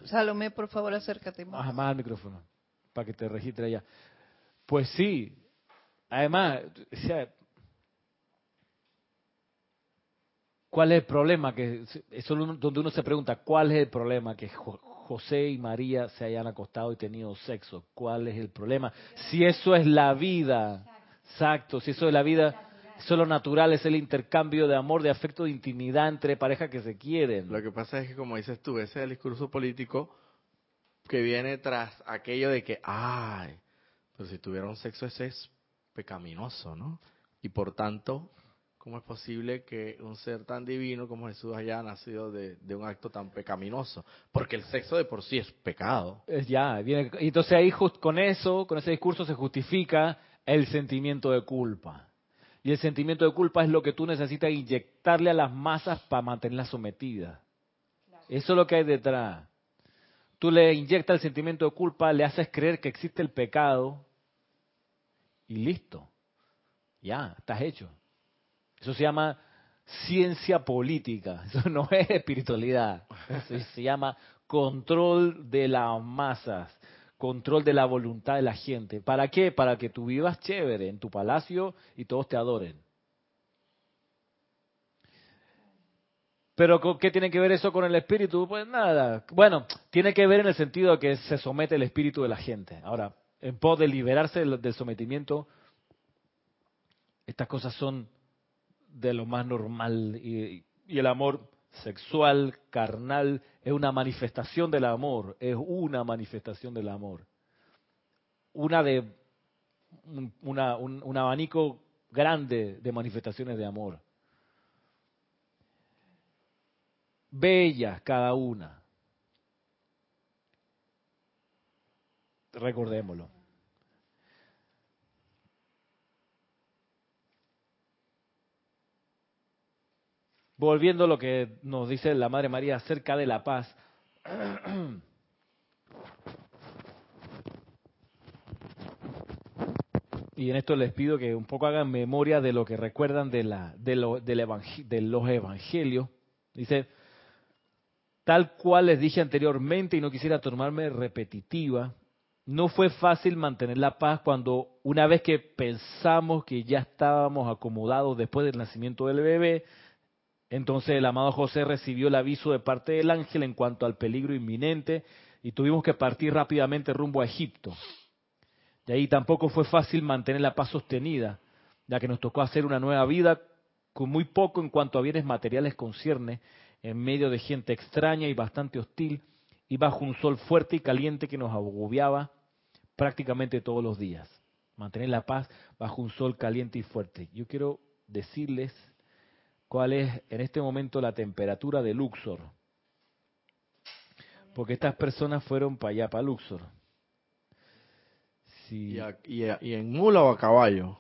Salomé, por favor, acércate más. Más, más al micrófono, para que te registre allá. Pues sí, además, o sea, ¿cuál es el problema? que Eso es donde uno se pregunta, ¿cuál es el problema? Que Jo- José y María se hayan acostado y tenido sexo. ¿Cuál es el problema? Si eso es la vida, exacto, si eso es la vida, eso es lo natural, es el intercambio de amor, de afecto, de intimidad entre parejas que se quieren. Lo que pasa es que, como dices tú, ese es el discurso político que viene tras aquello de que, ay, pero si tuvieron sexo ese es pecaminoso, ¿no? Y por tanto, ¿cómo es posible que un ser tan divino como Jesús haya nacido de, de un acto tan pecaminoso? Porque el sexo de por sí es pecado. Es ya, viene, y entonces ahí just- con eso, con ese discurso se justifica el sentimiento de culpa. Y el sentimiento de culpa es lo que tú necesitas inyectarle a las masas para mantenerlas sometidas. Eso es lo que hay detrás. Tú le inyectas el sentimiento de culpa, le haces creer que existe el pecado y listo. Ya, estás hecho. Eso se llama ciencia política. <laughs> Eso no es espiritualidad. Eso se llama control de las masas, control de la voluntad de la gente. ¿Para qué? Para que tú vivas chévere en tu palacio y todos te adoren. Pero ¿con ¿qué tiene que ver eso con el espíritu? Pues nada. Bueno, tiene que ver en el sentido de que se somete el espíritu de la gente. Ahora, en pos de liberarse del sometimiento, estas cosas son de lo más normal y, y el amor sexual, carnal, es una manifestación del amor, es una manifestación del amor. Una de un, una, un, un abanico grande de manifestaciones de amor. Bellas cada una. Recordémoslo. Volviendo a lo que nos dice la Madre María acerca de la paz. <clears throat> Y en esto les pido que un poco hagan memoria de lo que recuerdan de, la, de, del evang- de los evangelios. Dice, tal cual les dije anteriormente y no quisiera tomarme repetitiva, no fue fácil mantener la paz cuando una vez que pensamos que ya estábamos acomodados después del nacimiento del bebé, entonces el amado José recibió el aviso de parte del ángel en cuanto al peligro inminente y tuvimos que partir rápidamente rumbo a Egipto. De ahí tampoco fue fácil mantener la paz sostenida, ya que nos tocó hacer una nueva vida con muy poco en cuanto a bienes materiales concierne, en medio de gente extraña y bastante hostil, y bajo un sol fuerte y caliente que nos agobiaba prácticamente todos los días. Mantener la paz bajo un sol caliente y fuerte. Yo quiero decirles cuál es en este momento la temperatura de Luxor. Porque estas personas fueron para allá, para Luxor. Sí, Y, a- y a- y en mula o a caballo.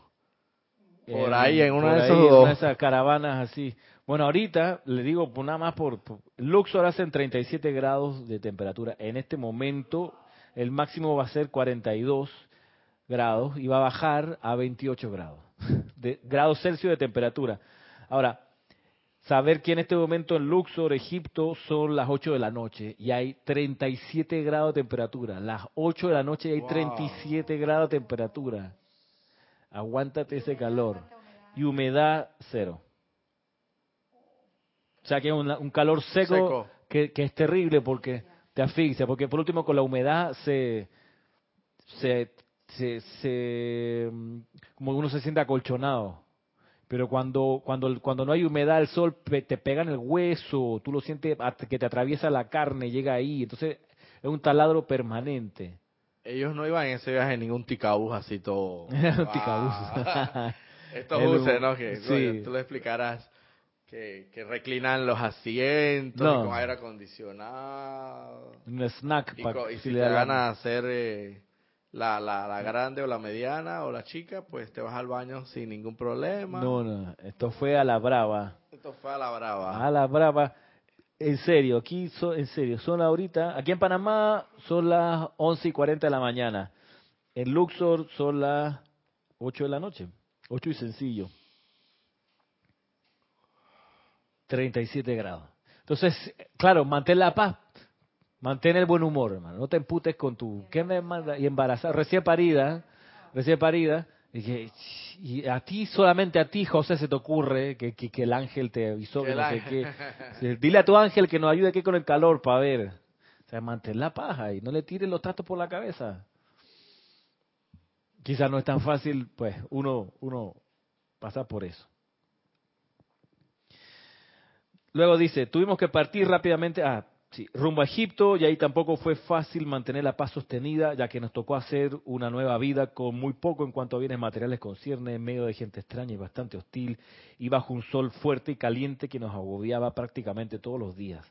por ahí, en una por de ahí, dos. una de esas caravanas así. Bueno, ahorita le digo por nada más por, por- Luxor hacen 37 grados de temperatura. En este momento el máximo va a ser 42 grados y va a bajar a 28 grados <laughs> de grados Celsius de temperatura. Ahora, saber que en este momento en Luxor, Egipto, son las 8 de la noche y hay 37 grados de temperatura. Las 8 de la noche y hay 37 grados de temperatura. Aguántate ese calor. Y humedad cero. O sea que es un, calor seco, Que, es terrible porque te asfixia. Porque por último con la humedad se, se, se, se como uno se siente acolchonado. Pero cuando, cuando, cuando no hay humedad, el sol te pega en el hueso, tú lo sientes que te atraviesa la carne, llega ahí. Entonces es un taladro permanente. Ellos no iban en ese viaje en ningún ticabús así todo. <laughs> ticabús. <laughs> Estos <laughs> buses, ¿no? Que tú le explicarás que, que, reclinan los asientos con aire acondicionado. Un snack para y si, le van a hacer eh, la, la, la, grande o la mediana o la chica, pues te vas al baño sin ningún problema. No, no, esto fue a la brava. Esto fue a la brava. A la brava. En serio, aquí, en serio, son ahorita, aquí en Panamá son las 11 y 40 de la mañana. En Luxor son las 8 de la noche. 8 y sencillo. 37 grados. Entonces, claro, mantén la paz. Mantén el buen humor, hermano. No te emputes con tu... ¿Qué me manda? Y embarazada, recién parida, recién parida. Y, y, a ti, solamente a ti, José, se te ocurre que, que, el ángel te avisó que no sé qué. <laughs> Dile a tu ángel que nos ayude aquí con el calor para ver. O sea, mantén la paja y no le tires los trastos por la cabeza. Quizás no es tan fácil, pues, uno, uno pasar por eso. Luego dice, tuvimos que partir rápidamente. Ah, Sí, rumbo a Egipto y ahí tampoco fue fácil mantener la paz sostenida, ya que nos tocó hacer una nueva vida con muy poco en cuanto a bienes materiales concierne, en medio de gente extraña y bastante hostil, y bajo un sol fuerte y caliente que nos agobiaba prácticamente todos los días.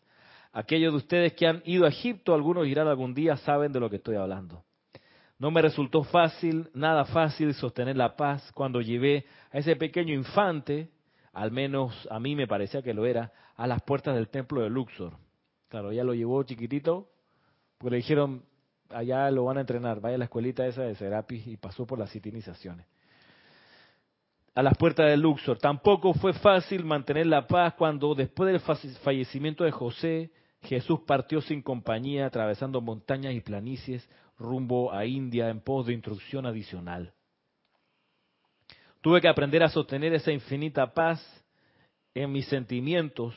Aquellos de ustedes que han ido a Egipto, algunos irán algún día, saben de lo que estoy hablando. No me resultó fácil, nada fácil sostener la paz cuando llevé a ese pequeño infante, al menos a mí me parecía que lo era, a las puertas del templo de Luxor Claro, ella lo llevó chiquitito, porque le dijeron, allá lo van a entrenar, vaya a la escuelita esa de Serapis y pasó por las citinizaciones. A las puertas de Luxor. Tampoco fue fácil mantener la paz cuando después del fallecimiento de José, Jesús partió sin compañía, atravesando montañas y planicies rumbo a India en pos de instrucción adicional. Tuve que aprender a sostener esa infinita paz en mis sentimientos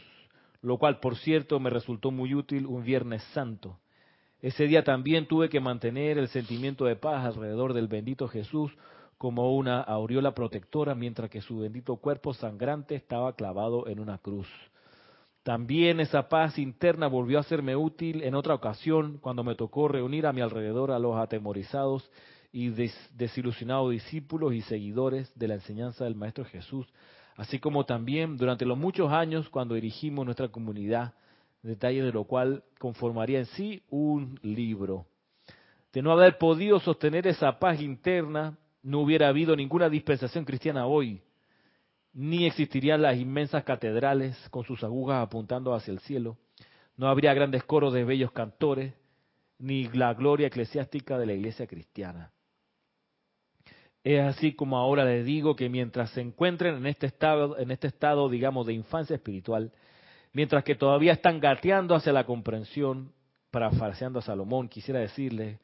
lo cual por cierto me resultó muy útil un Viernes Santo. Ese día también tuve que mantener el sentimiento de paz alrededor del bendito Jesús como una aureola protectora mientras que su bendito cuerpo sangrante estaba clavado en una cruz. También esa paz interna volvió a serme útil en otra ocasión cuando me tocó reunir a mi alrededor a los atemorizados y desilusionados discípulos y seguidores de la enseñanza del Maestro Jesús así como también durante los muchos años cuando dirigimos nuestra comunidad, detalle de lo cual conformaría en sí un libro. De no haber podido sostener esa paz interna, no hubiera habido ninguna dispensación cristiana hoy, ni existirían las inmensas catedrales con sus agujas apuntando hacia el cielo, no habría grandes coros de bellos cantores, ni la gloria eclesiástica de la iglesia cristiana. Es así como ahora les digo que mientras se encuentren en este estado, en este estado, digamos, de infancia espiritual, mientras que todavía están gateando hacia la comprensión, parafarseando a Salomón, quisiera decirles,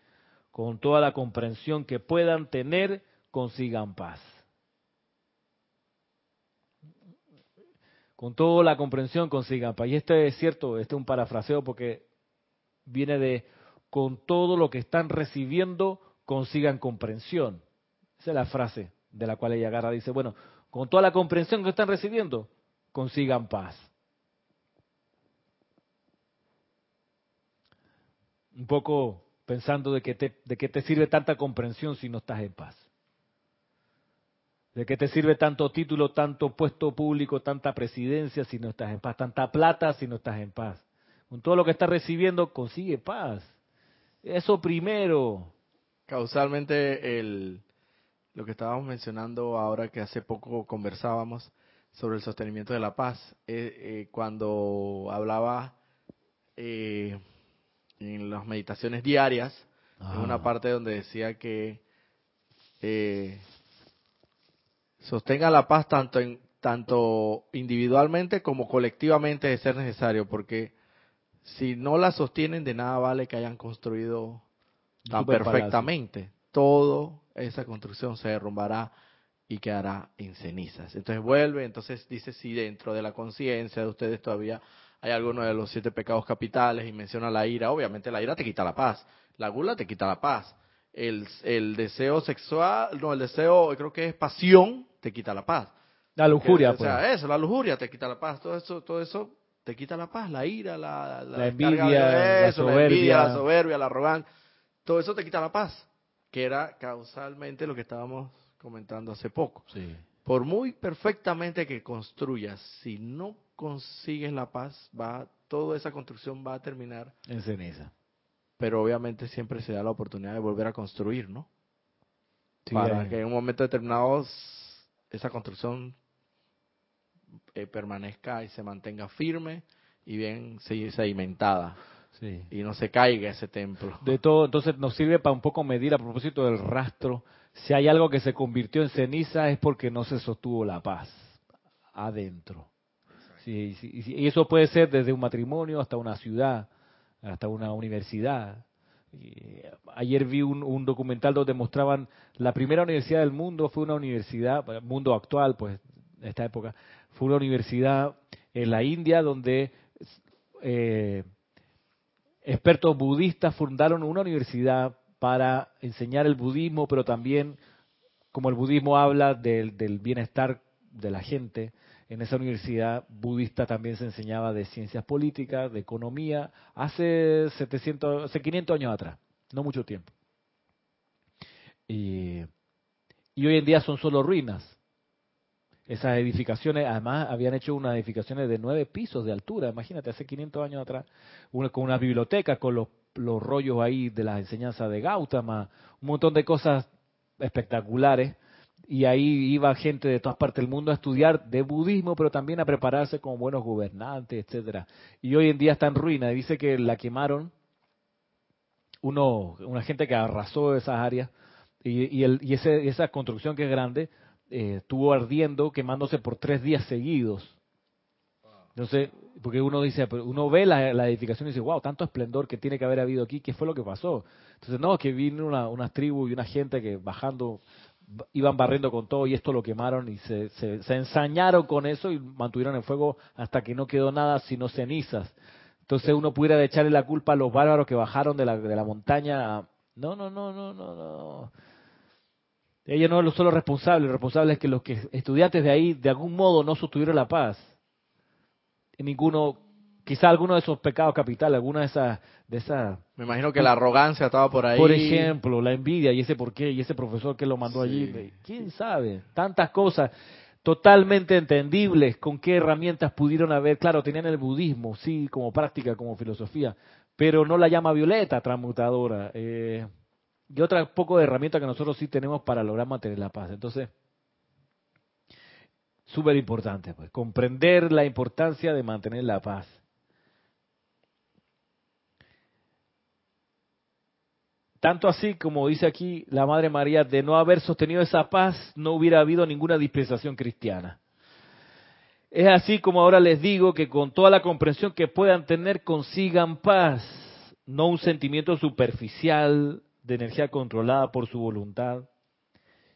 con toda la comprensión que puedan tener, consigan paz. Con toda la comprensión consigan paz. Y este es cierto, este es un parafraseo porque viene de con todo lo que están recibiendo, consigan comprensión. Esa es la frase de la cual ella agarra. Dice, bueno, con toda la comprensión que están recibiendo, consigan paz. Un poco pensando de, que te, de qué te sirve tanta comprensión si no estás en paz. ¿De qué te sirve tanto título, tanto puesto público, tanta presidencia si no estás en paz? Tanta plata si no estás en paz. Con todo lo que estás recibiendo, consigue paz. Eso primero. Causalmente el, lo que estábamos mencionando ahora que hace poco conversábamos sobre el sostenimiento de la paz, eh, eh, cuando hablaba eh, en las meditaciones diarias, en una parte donde decía que sostenga la paz tanto en tanto individualmente como colectivamente de ser necesario, porque si no la sostienen, de nada vale que hayan construido tan perfectamente. Todo esa construcción se derrumbará y quedará en cenizas. Entonces vuelve, entonces dice si dentro de la conciencia de ustedes todavía hay alguno de los siete pecados capitales y menciona la ira, obviamente la ira te quita la paz, la gula te quita la paz, el, el deseo sexual, no, el deseo creo que es pasión, te quita la paz. La lujuria, O sea, pues. eso, la lujuria te quita la paz, todo eso, todo eso te quita la paz, la ira, la, La envidia, de la eso, la soberbia. envidia, la soberbia, la arrogancia, todo eso te quita la paz, que era causalmente lo que estábamos comentando hace poco. Sí. Por muy perfectamente que construyas, si no consigues la paz, va toda esa construcción va a terminar, En ceniza. pero obviamente siempre se da la oportunidad de volver a construir, ¿no? Sí, Para que en un momento determinado esa construcción eh, permanezca y se mantenga firme y bien se- sedimentada sí. y no se caiga ese templo. De todo, entonces nos sirve para un poco medir a propósito del rastro. Si hay algo que se convirtió en ceniza es porque no se sostuvo la paz adentro. Sí, sí, y eso puede ser desde un matrimonio hasta una ciudad, hasta una universidad. Eh, ayer vi un, un documental donde mostraban la primera universidad del mundo, fue una universidad, mundo actual, pues, en esta época, fue una universidad en la India donde eh, expertos budistas fundaron una universidad para enseñar el budismo, pero también, como el budismo habla del, bienestar de la gente, en esa universidad budista también se enseñaba de ciencias políticas, de economía, hace 700, hace 500 años atrás, no mucho tiempo. Y hoy en día son solo ruinas. Esas edificaciones, además, habían hecho unas edificaciones de nueve pisos de altura, imagínate, hace 500 años atrás, una, con unas bibliotecas, con los, los rollos ahí de las enseñanzas de Gautama, un montón de cosas espectaculares, y ahí iba gente de todas partes del mundo a estudiar de budismo, pero también a prepararse como buenos gobernantes, etcétera. Y hoy en día está en ruina, dice que la quemaron uno, una gente que arrasó esas áreas, y, y, el, y ese, esa construcción que es grande, eh, estuvo ardiendo, quemándose por tres días seguidos. Entonces, porque uno dice, uno ve la, la, edificación y dice, wow, tanto esplendor que tiene que haber habido aquí, ¿qué fue lo que pasó? Entonces, no, que vino una, una tribu y una gente que bajando, iban barriendo con todo y esto lo quemaron y se, se, se ensañaron con eso y mantuvieron el fuego hasta que no quedó nada sino cenizas. Entonces uno pudiera echarle la culpa a los bárbaros que bajaron de la, de la montaña. No, no, no, no, no, no. Ellos no son los responsables, los responsables es que los que estudiantes de ahí de algún modo no sostuvieron la paz. Y ninguno, quizá alguno de esos pecados capitales, alguna de esas, de esas. Me imagino que la arrogancia estaba por ahí. Por ejemplo, la envidia y ese por qué y ese profesor que lo mandó Sí. allí. ¿Quién sabe? Tantas cosas totalmente entendibles con qué herramientas pudieron haber. Claro, tenían el budismo, sí, como práctica, como filosofía, pero no la llama violeta transmutadora. Eh, y otra poco de herramientas que nosotros sí tenemos para lograr mantener la paz. Entonces, súper importante, pues, comprender la importancia de mantener la paz. Tanto así como dice aquí la Madre María, de no haber sostenido esa paz, no hubiera habido ninguna dispensación cristiana. Es así como ahora les digo que con toda la comprensión que puedan tener, consigan paz, no un sentimiento superficial de energía controlada por su voluntad,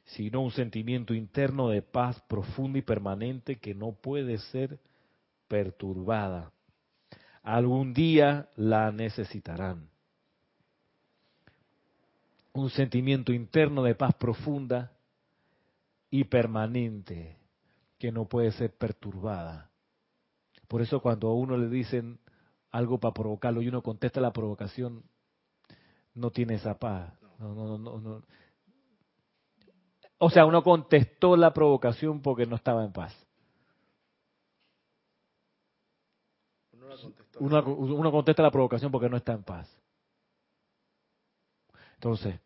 sino un sentimiento interno de paz profunda y permanente que no puede ser perturbada. Algún día la necesitarán. Un sentimiento interno de paz profunda y permanente que no puede ser perturbada. Por eso cuando a uno le dicen algo para provocarlo y uno contesta la provocación, no tiene esa paz. No, no, no, no. O sea, uno contestó la provocación porque no estaba en paz. Uno, uno contesta la provocación porque no está en paz. Entonces,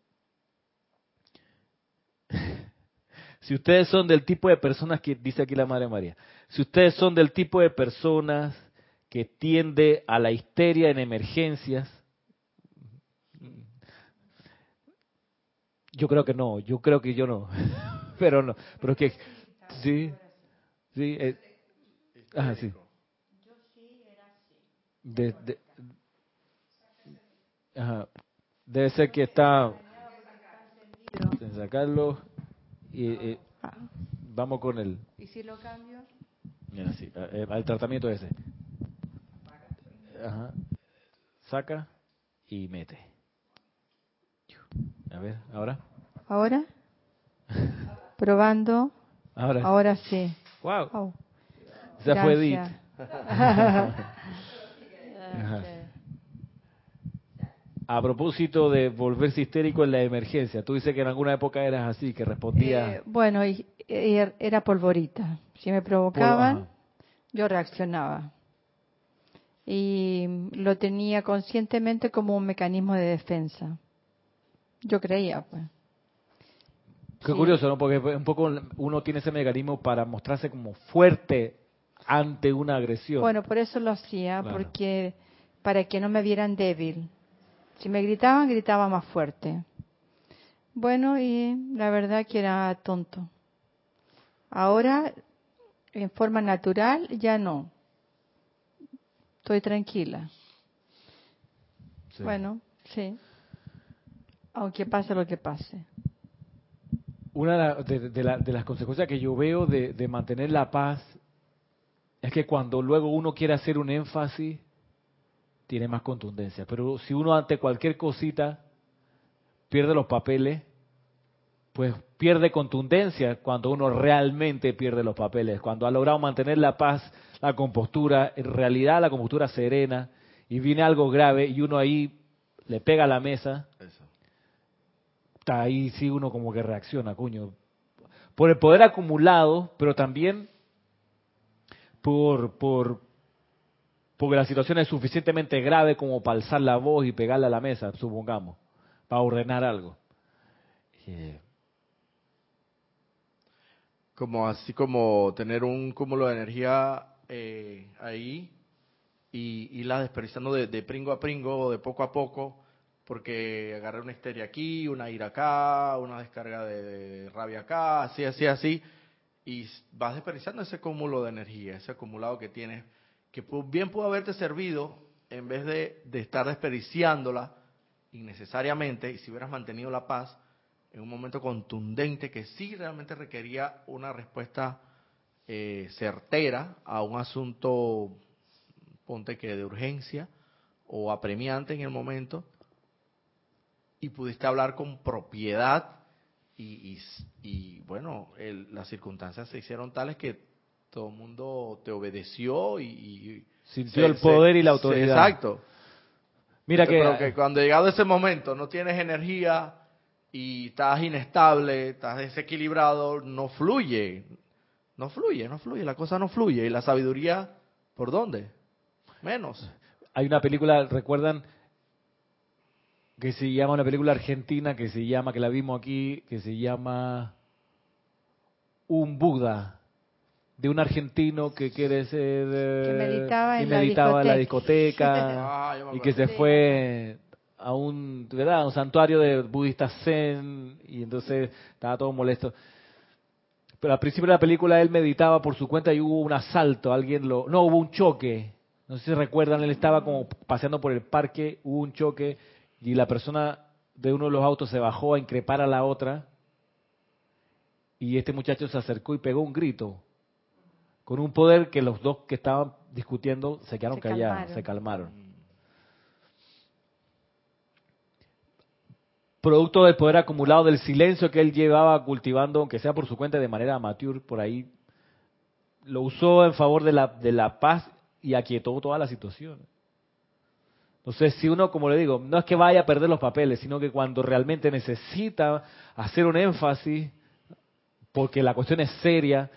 <laughs> si ustedes son del tipo de personas que dice aquí la Madre María, si ustedes son del tipo de personas que tiende a la histeria en emergencias, yo creo que no, yo creo que yo no, <laughs> pero no, pero es que sí, Sí, eh, ajá, sí. Yo sí era así. De, de- ajá. Debe ser que está en sacarlo y eh, vamos con el ¿Y si lo cambio? mira, sí, eh, al tratamiento ese. Ajá. Saca y mete. A ver, ahora. ¿Ahora? Probando. Ahora. Ahora sí. Wow. Oh, fue Edith. <laughs> A propósito de volverse histérico en la emergencia, tú dices que en alguna época eras así, que respondías. Eh, bueno, y- y era polvorita. Si me provocaban, yo reaccionaba. Y lo tenía conscientemente como un mecanismo de defensa. Yo creía, pues. Qué Sí. curioso, ¿no? Porque un poco uno tiene ese mecanismo para mostrarse como fuerte ante una agresión. Bueno, por eso lo hacía, Claro. porque para que no me vieran débil. Si me gritaban, gritaba más fuerte. Bueno, y la verdad que era tonto. Ahora, en forma natural, ya no. Estoy tranquila. Sí. Bueno, sí. Aunque pase lo que pase. Una de, de- la- de las consecuencias que yo veo de, mantener la paz es que cuando luego uno quiere hacer un énfasis, tiene más contundencia. Pero si uno ante cualquier cosita pierde los papeles, pues pierde contundencia cuando uno realmente pierde los papeles. Cuando ha logrado mantener la paz, la compostura, en realidad la compostura serena, y viene algo grave y uno ahí le pega a la mesa. Ahí sí uno como que reacciona, coño. Por el poder acumulado, pero también por, por porque la situación es suficientemente grave como para alzar la voz y pegarle a la mesa, supongamos, para ordenar algo. Eh, Como así como tener un cúmulo de energía eh, ahí y irla desperdiciando de, pringo a pringo, de poco a poco, porque agarré una histeria aquí, una ira acá, una descarga de, rabia acá, así, así, así, y vas desperdiciando ese cúmulo de energía, ese acumulado que tienes, que bien pudo haberte servido en vez de, de estar desperdiciándola innecesariamente, y si hubieras mantenido la paz, en un momento contundente que sí realmente requería una respuesta eh, certera a un asunto, ponte que de urgencia o apremiante en el momento, y pudiste hablar con propiedad y, y- y, bueno, el- las circunstancias se hicieron tales que todo el mundo te obedeció y... y Sintió se- el poder se- y la se- autoridad. exacto. Mira Pero que, que cuando llegado ese momento no tienes energía y estás inestable, estás desequilibrado, no fluye. No fluye, no fluye, la cosa no fluye. ¿Y la sabiduría por dónde? Menos. hay una película, ¿recuerdan? Que se llama, una película argentina que se llama, que la vimos aquí, que se llama Un Buda, de un argentino que quiere ser... eh, Que meditaba y en la meditaba en la discoteca. <laughs> Ah, me y que se fue a un, ¿verdad? a un santuario de budistas zen y entonces estaba todo molesto. Pero al principio de la película él meditaba por su cuenta y hubo un asalto, alguien lo, no, hubo un choque. No sé si recuerdan, él estaba como paseando por el parque, hubo un choque y la persona de uno de los autos se bajó a increpar a la otra y este muchacho se acercó y pegó un grito con un poder que los dos que estaban discutiendo se quedaron Se callados, calmaron. se calmaron. producto del poder acumulado del silencio que él llevaba cultivando, aunque sea por su cuenta de manera amateur, por ahí, lo usó en favor de la, de la paz y aquietó toda la situación. Entonces, si uno, como le digo, no es que vaya a perder los papeles, sino que cuando realmente necesita hacer un énfasis, porque la cuestión es seria,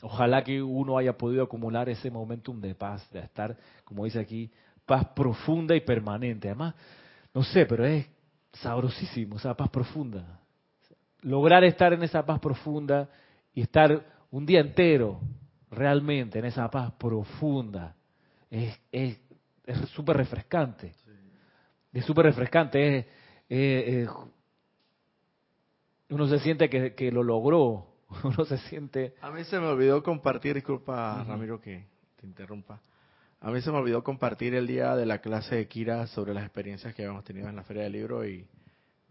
ojalá que uno haya podido acumular ese momentum de paz, de estar, como dice aquí, paz profunda y permanente. Además, no sé, pero es sabrosísimo, esa paz profunda. Lograr estar en esa paz profunda y estar un día entero realmente en esa paz profunda es es súper refrescante. Es súper refrescante. Es, es- es- uno se siente que, que lo logró <laughs> uno se siente... A mí se me olvidó compartir, disculpa Ramiro que te interrumpa, a mí se me olvidó compartir el día de la clase de Kira sobre las experiencias que habíamos tenido en la Feria del Libro y,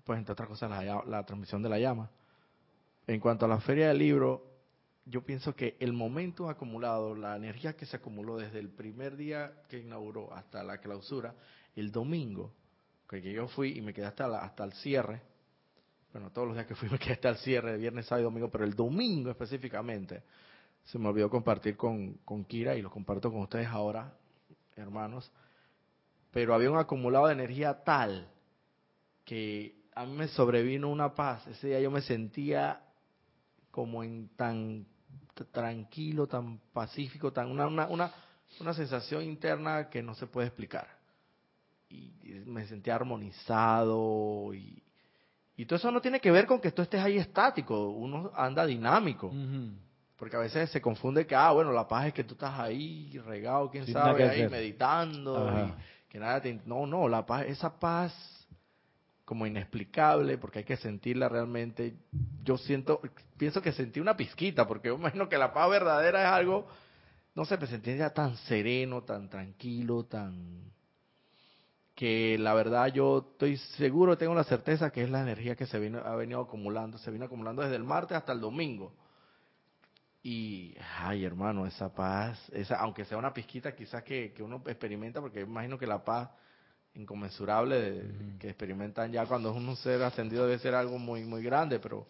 pues, entre otras cosas, la, la transmisión de la llama. En cuanto a la Feria del Libro, yo pienso que el momento acumulado, la energía que se acumuló desde el primer día que inauguró hasta la clausura, el domingo, que yo fui y me quedé hasta, hasta el cierre, bueno, todos los días que fui me quedé hasta el cierre, viernes, sábado y domingo, pero el domingo específicamente, se me olvidó compartir con, con Kira y lo comparto con ustedes ahora, hermanos, pero había un acumulado de energía tal que a mí me sobrevino una paz. Ese día yo me sentía como en tan tranquilo, tan pacífico, tan una, una, una, una sensación interna que no se puede explicar. Y, me sentía armonizado y, y todo eso no tiene que ver con que tú estés ahí estático, uno anda dinámico. Porque a veces se confunde que, ah, bueno, la paz es que tú estás ahí regado, quién sabe, ahí meditando. Y que nada te... No, no, la paz, esa paz como inexplicable, porque hay que sentirla realmente. Yo siento, pienso que sentí una pizquita, porque yo imagino que la paz verdadera es algo, no sé, me sentí ya tan sereno, tan tranquilo, tan que la verdad yo estoy seguro, tengo la certeza que es la energía que se vino, ha venido acumulando, se vino acumulando desde el martes hasta el domingo. Y, ay hermano, esa paz, esa, aunque sea una pizquita quizás que, que uno experimenta, porque imagino que la paz inconmensurable que experimentan ya cuando es un ser ascendido debe ser algo muy, muy grande, pero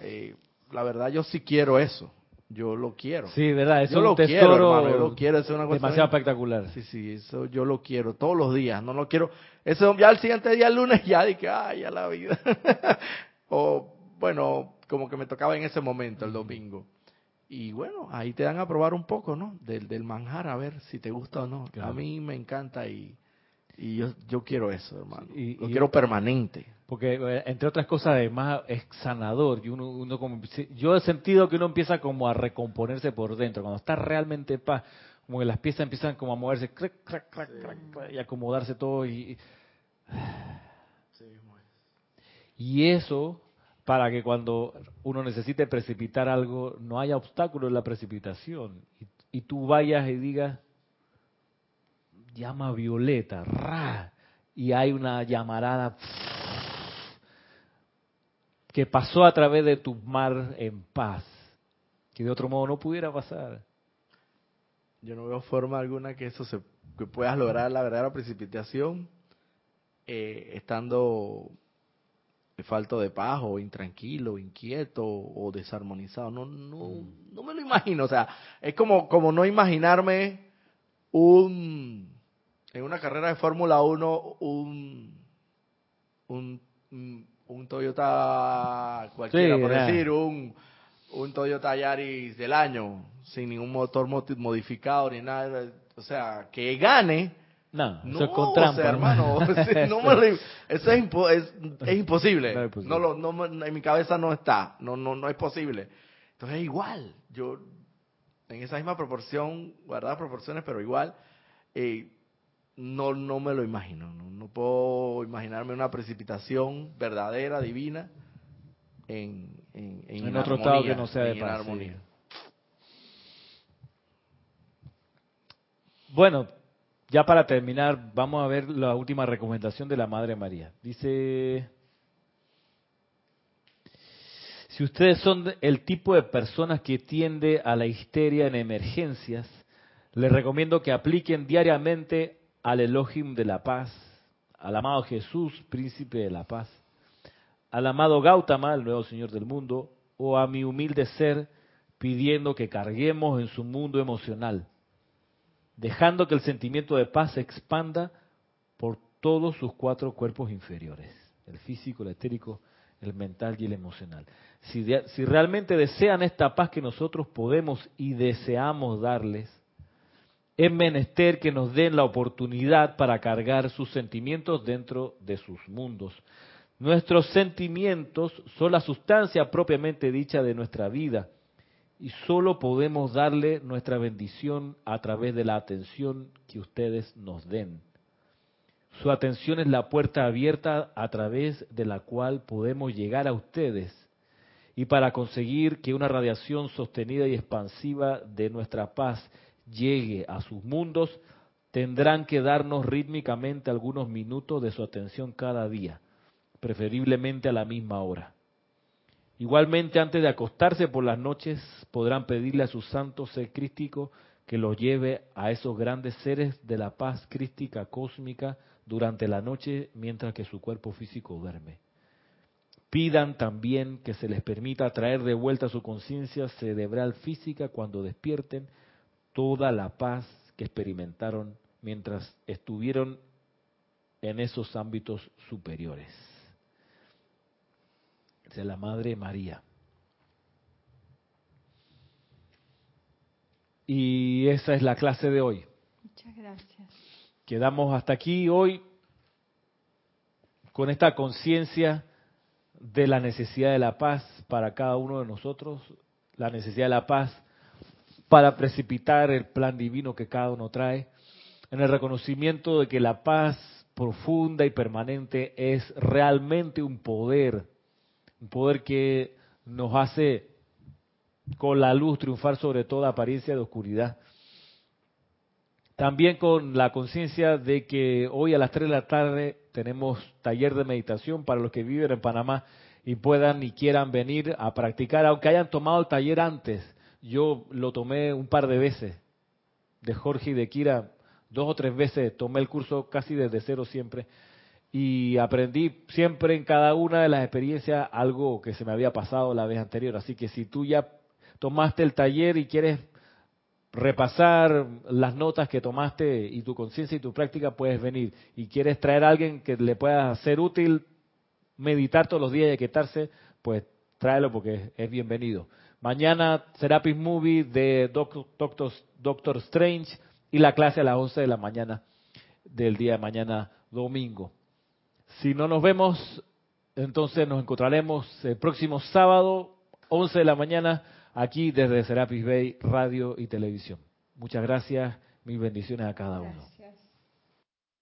eh, la verdad yo sí quiero eso. Yo lo quiero. Sí, verdad, eso yo lo quiero, hermano, yo lo quiero, es una cosa demasiado espectacular. Sí, sí, eso yo lo quiero todos los días, no lo quiero. Eso ya el siguiente día, el lunes, ya dije, ay, ya la vida. <laughs> o, bueno, como que me tocaba en ese momento, el domingo. Y bueno, ahí te dan a probar un poco, ¿no? Del, del manjar, a ver si te gusta o no. A mí me encanta y, y yo, yo quiero eso, hermano. Y, Lo quiero permanente. Porque, eh, entre otras cosas, además es sanador. Y uno, uno como, yo he sentido que uno empieza como a recomponerse por dentro. Cuando está realmente en paz, como que las piezas empiezan como a moverse, y acomodarse todo. Y, y eso para que cuando uno necesite precipitar algo, no haya obstáculo en la precipitación. Y, tú vayas y digas, llama violeta, ra, y hay una llamarada que pasó a través de tu mar en paz, que de otro modo no pudiera pasar. Yo no veo forma alguna que eso se que puedas lograr la verdadera precipitación eh, estando falto de paz o intranquilo, inquieto o desarmonizado. No, no, mm. no me lo imagino. O sea, es como, como no imaginarme un, en una carrera de Fórmula 1, un, un, un Toyota cualquiera, por decir, un, un Toyota Yaris del año, sin ningún motor modificado ni nada. O sea, que gane no, eso es trampa. hermano, eso es, es, imposible. No, lo, no, en mi cabeza no está, no, no, no es posible. Entonces es igual, yo en esa misma proporción, guardar proporciones, pero igual, eh, no, no me lo imagino. No, no puedo imaginarme una precipitación verdadera, divina, en, en, en, otro estado que no sea de paz. Bueno, ya para terminar, vamos a ver la última recomendación de la Madre María. Dice, si ustedes son el tipo de personas que tiende a la histeria en emergencias, les recomiendo que apliquen diariamente al Elohim de la paz, al amado Jesús, príncipe de la paz, al amado Gautama, el nuevo Señor del mundo, o a mi humilde ser, pidiendo que carguemos en su mundo emocional dejando que el sentimiento de paz se expanda por todos sus cuatro cuerpos inferiores, el físico, el etérico, el mental y el emocional. Si, si realmente desean esta paz que nosotros podemos y deseamos darles, es menester que nos den la oportunidad para cargar sus sentimientos dentro de sus mundos. Nuestros sentimientos son la sustancia propiamente dicha de nuestra vida y solo podemos darle nuestra bendición a través de la atención que ustedes nos den. Su atención es la puerta abierta a través de la cual podemos llegar a ustedes y para conseguir que una radiación sostenida y expansiva de nuestra paz llegue a sus mundos, tendrán que darnos rítmicamente algunos minutos de su atención cada día, preferiblemente a la misma hora. Igualmente, antes de acostarse por las noches, podrán pedirle a su santo ser crístico que los lleve a esos grandes seres de la paz crística cósmica durante la noche mientras que su cuerpo físico duerme. Pidan también que se les permita traer de vuelta su conciencia cerebral física cuando despierten toda la paz que experimentaron mientras estuvieron en esos ámbitos superiores. De la Madre María. Y esa es la clase de hoy. Muchas gracias. Quedamos hasta aquí hoy con esta conciencia de la necesidad de la paz para cada uno de nosotros, la necesidad de la paz para precipitar el plan divino que cada uno trae, en el reconocimiento de que la paz profunda y permanente es realmente un poder, un poder que nos hace con la luz triunfar sobre toda apariencia de oscuridad. También con la conciencia de que hoy a las 3 de la tarde tenemos taller de meditación para los que viven en Panamá y puedan y quieran venir a practicar, aunque hayan tomado el taller antes. Yo lo tomé un par de veces, de Jorge y de Kira, dos o tres veces, tomé el curso casi desde cero siempre y aprendí siempre en cada una de las experiencias algo que se me había pasado la vez anterior. Así que si tú ya tomaste el taller y quieres repasar las notas que tomaste y tu conciencia y tu práctica, puedes venir. Y quieres traer a alguien que le pueda ser útil, meditar todos los días y aquietarse, pues tráelo porque es bienvenido. Mañana Serapis Movie de Doctor, Doctor, Doctor Strange y la clase a las 11 de la mañana del día de mañana domingo. Si no nos vemos, entonces nos encontraremos el próximo sábado, 11 de la mañana aquí desde Serapis Bay Radio y Televisión. Muchas gracias, mis bendiciones a cada uno.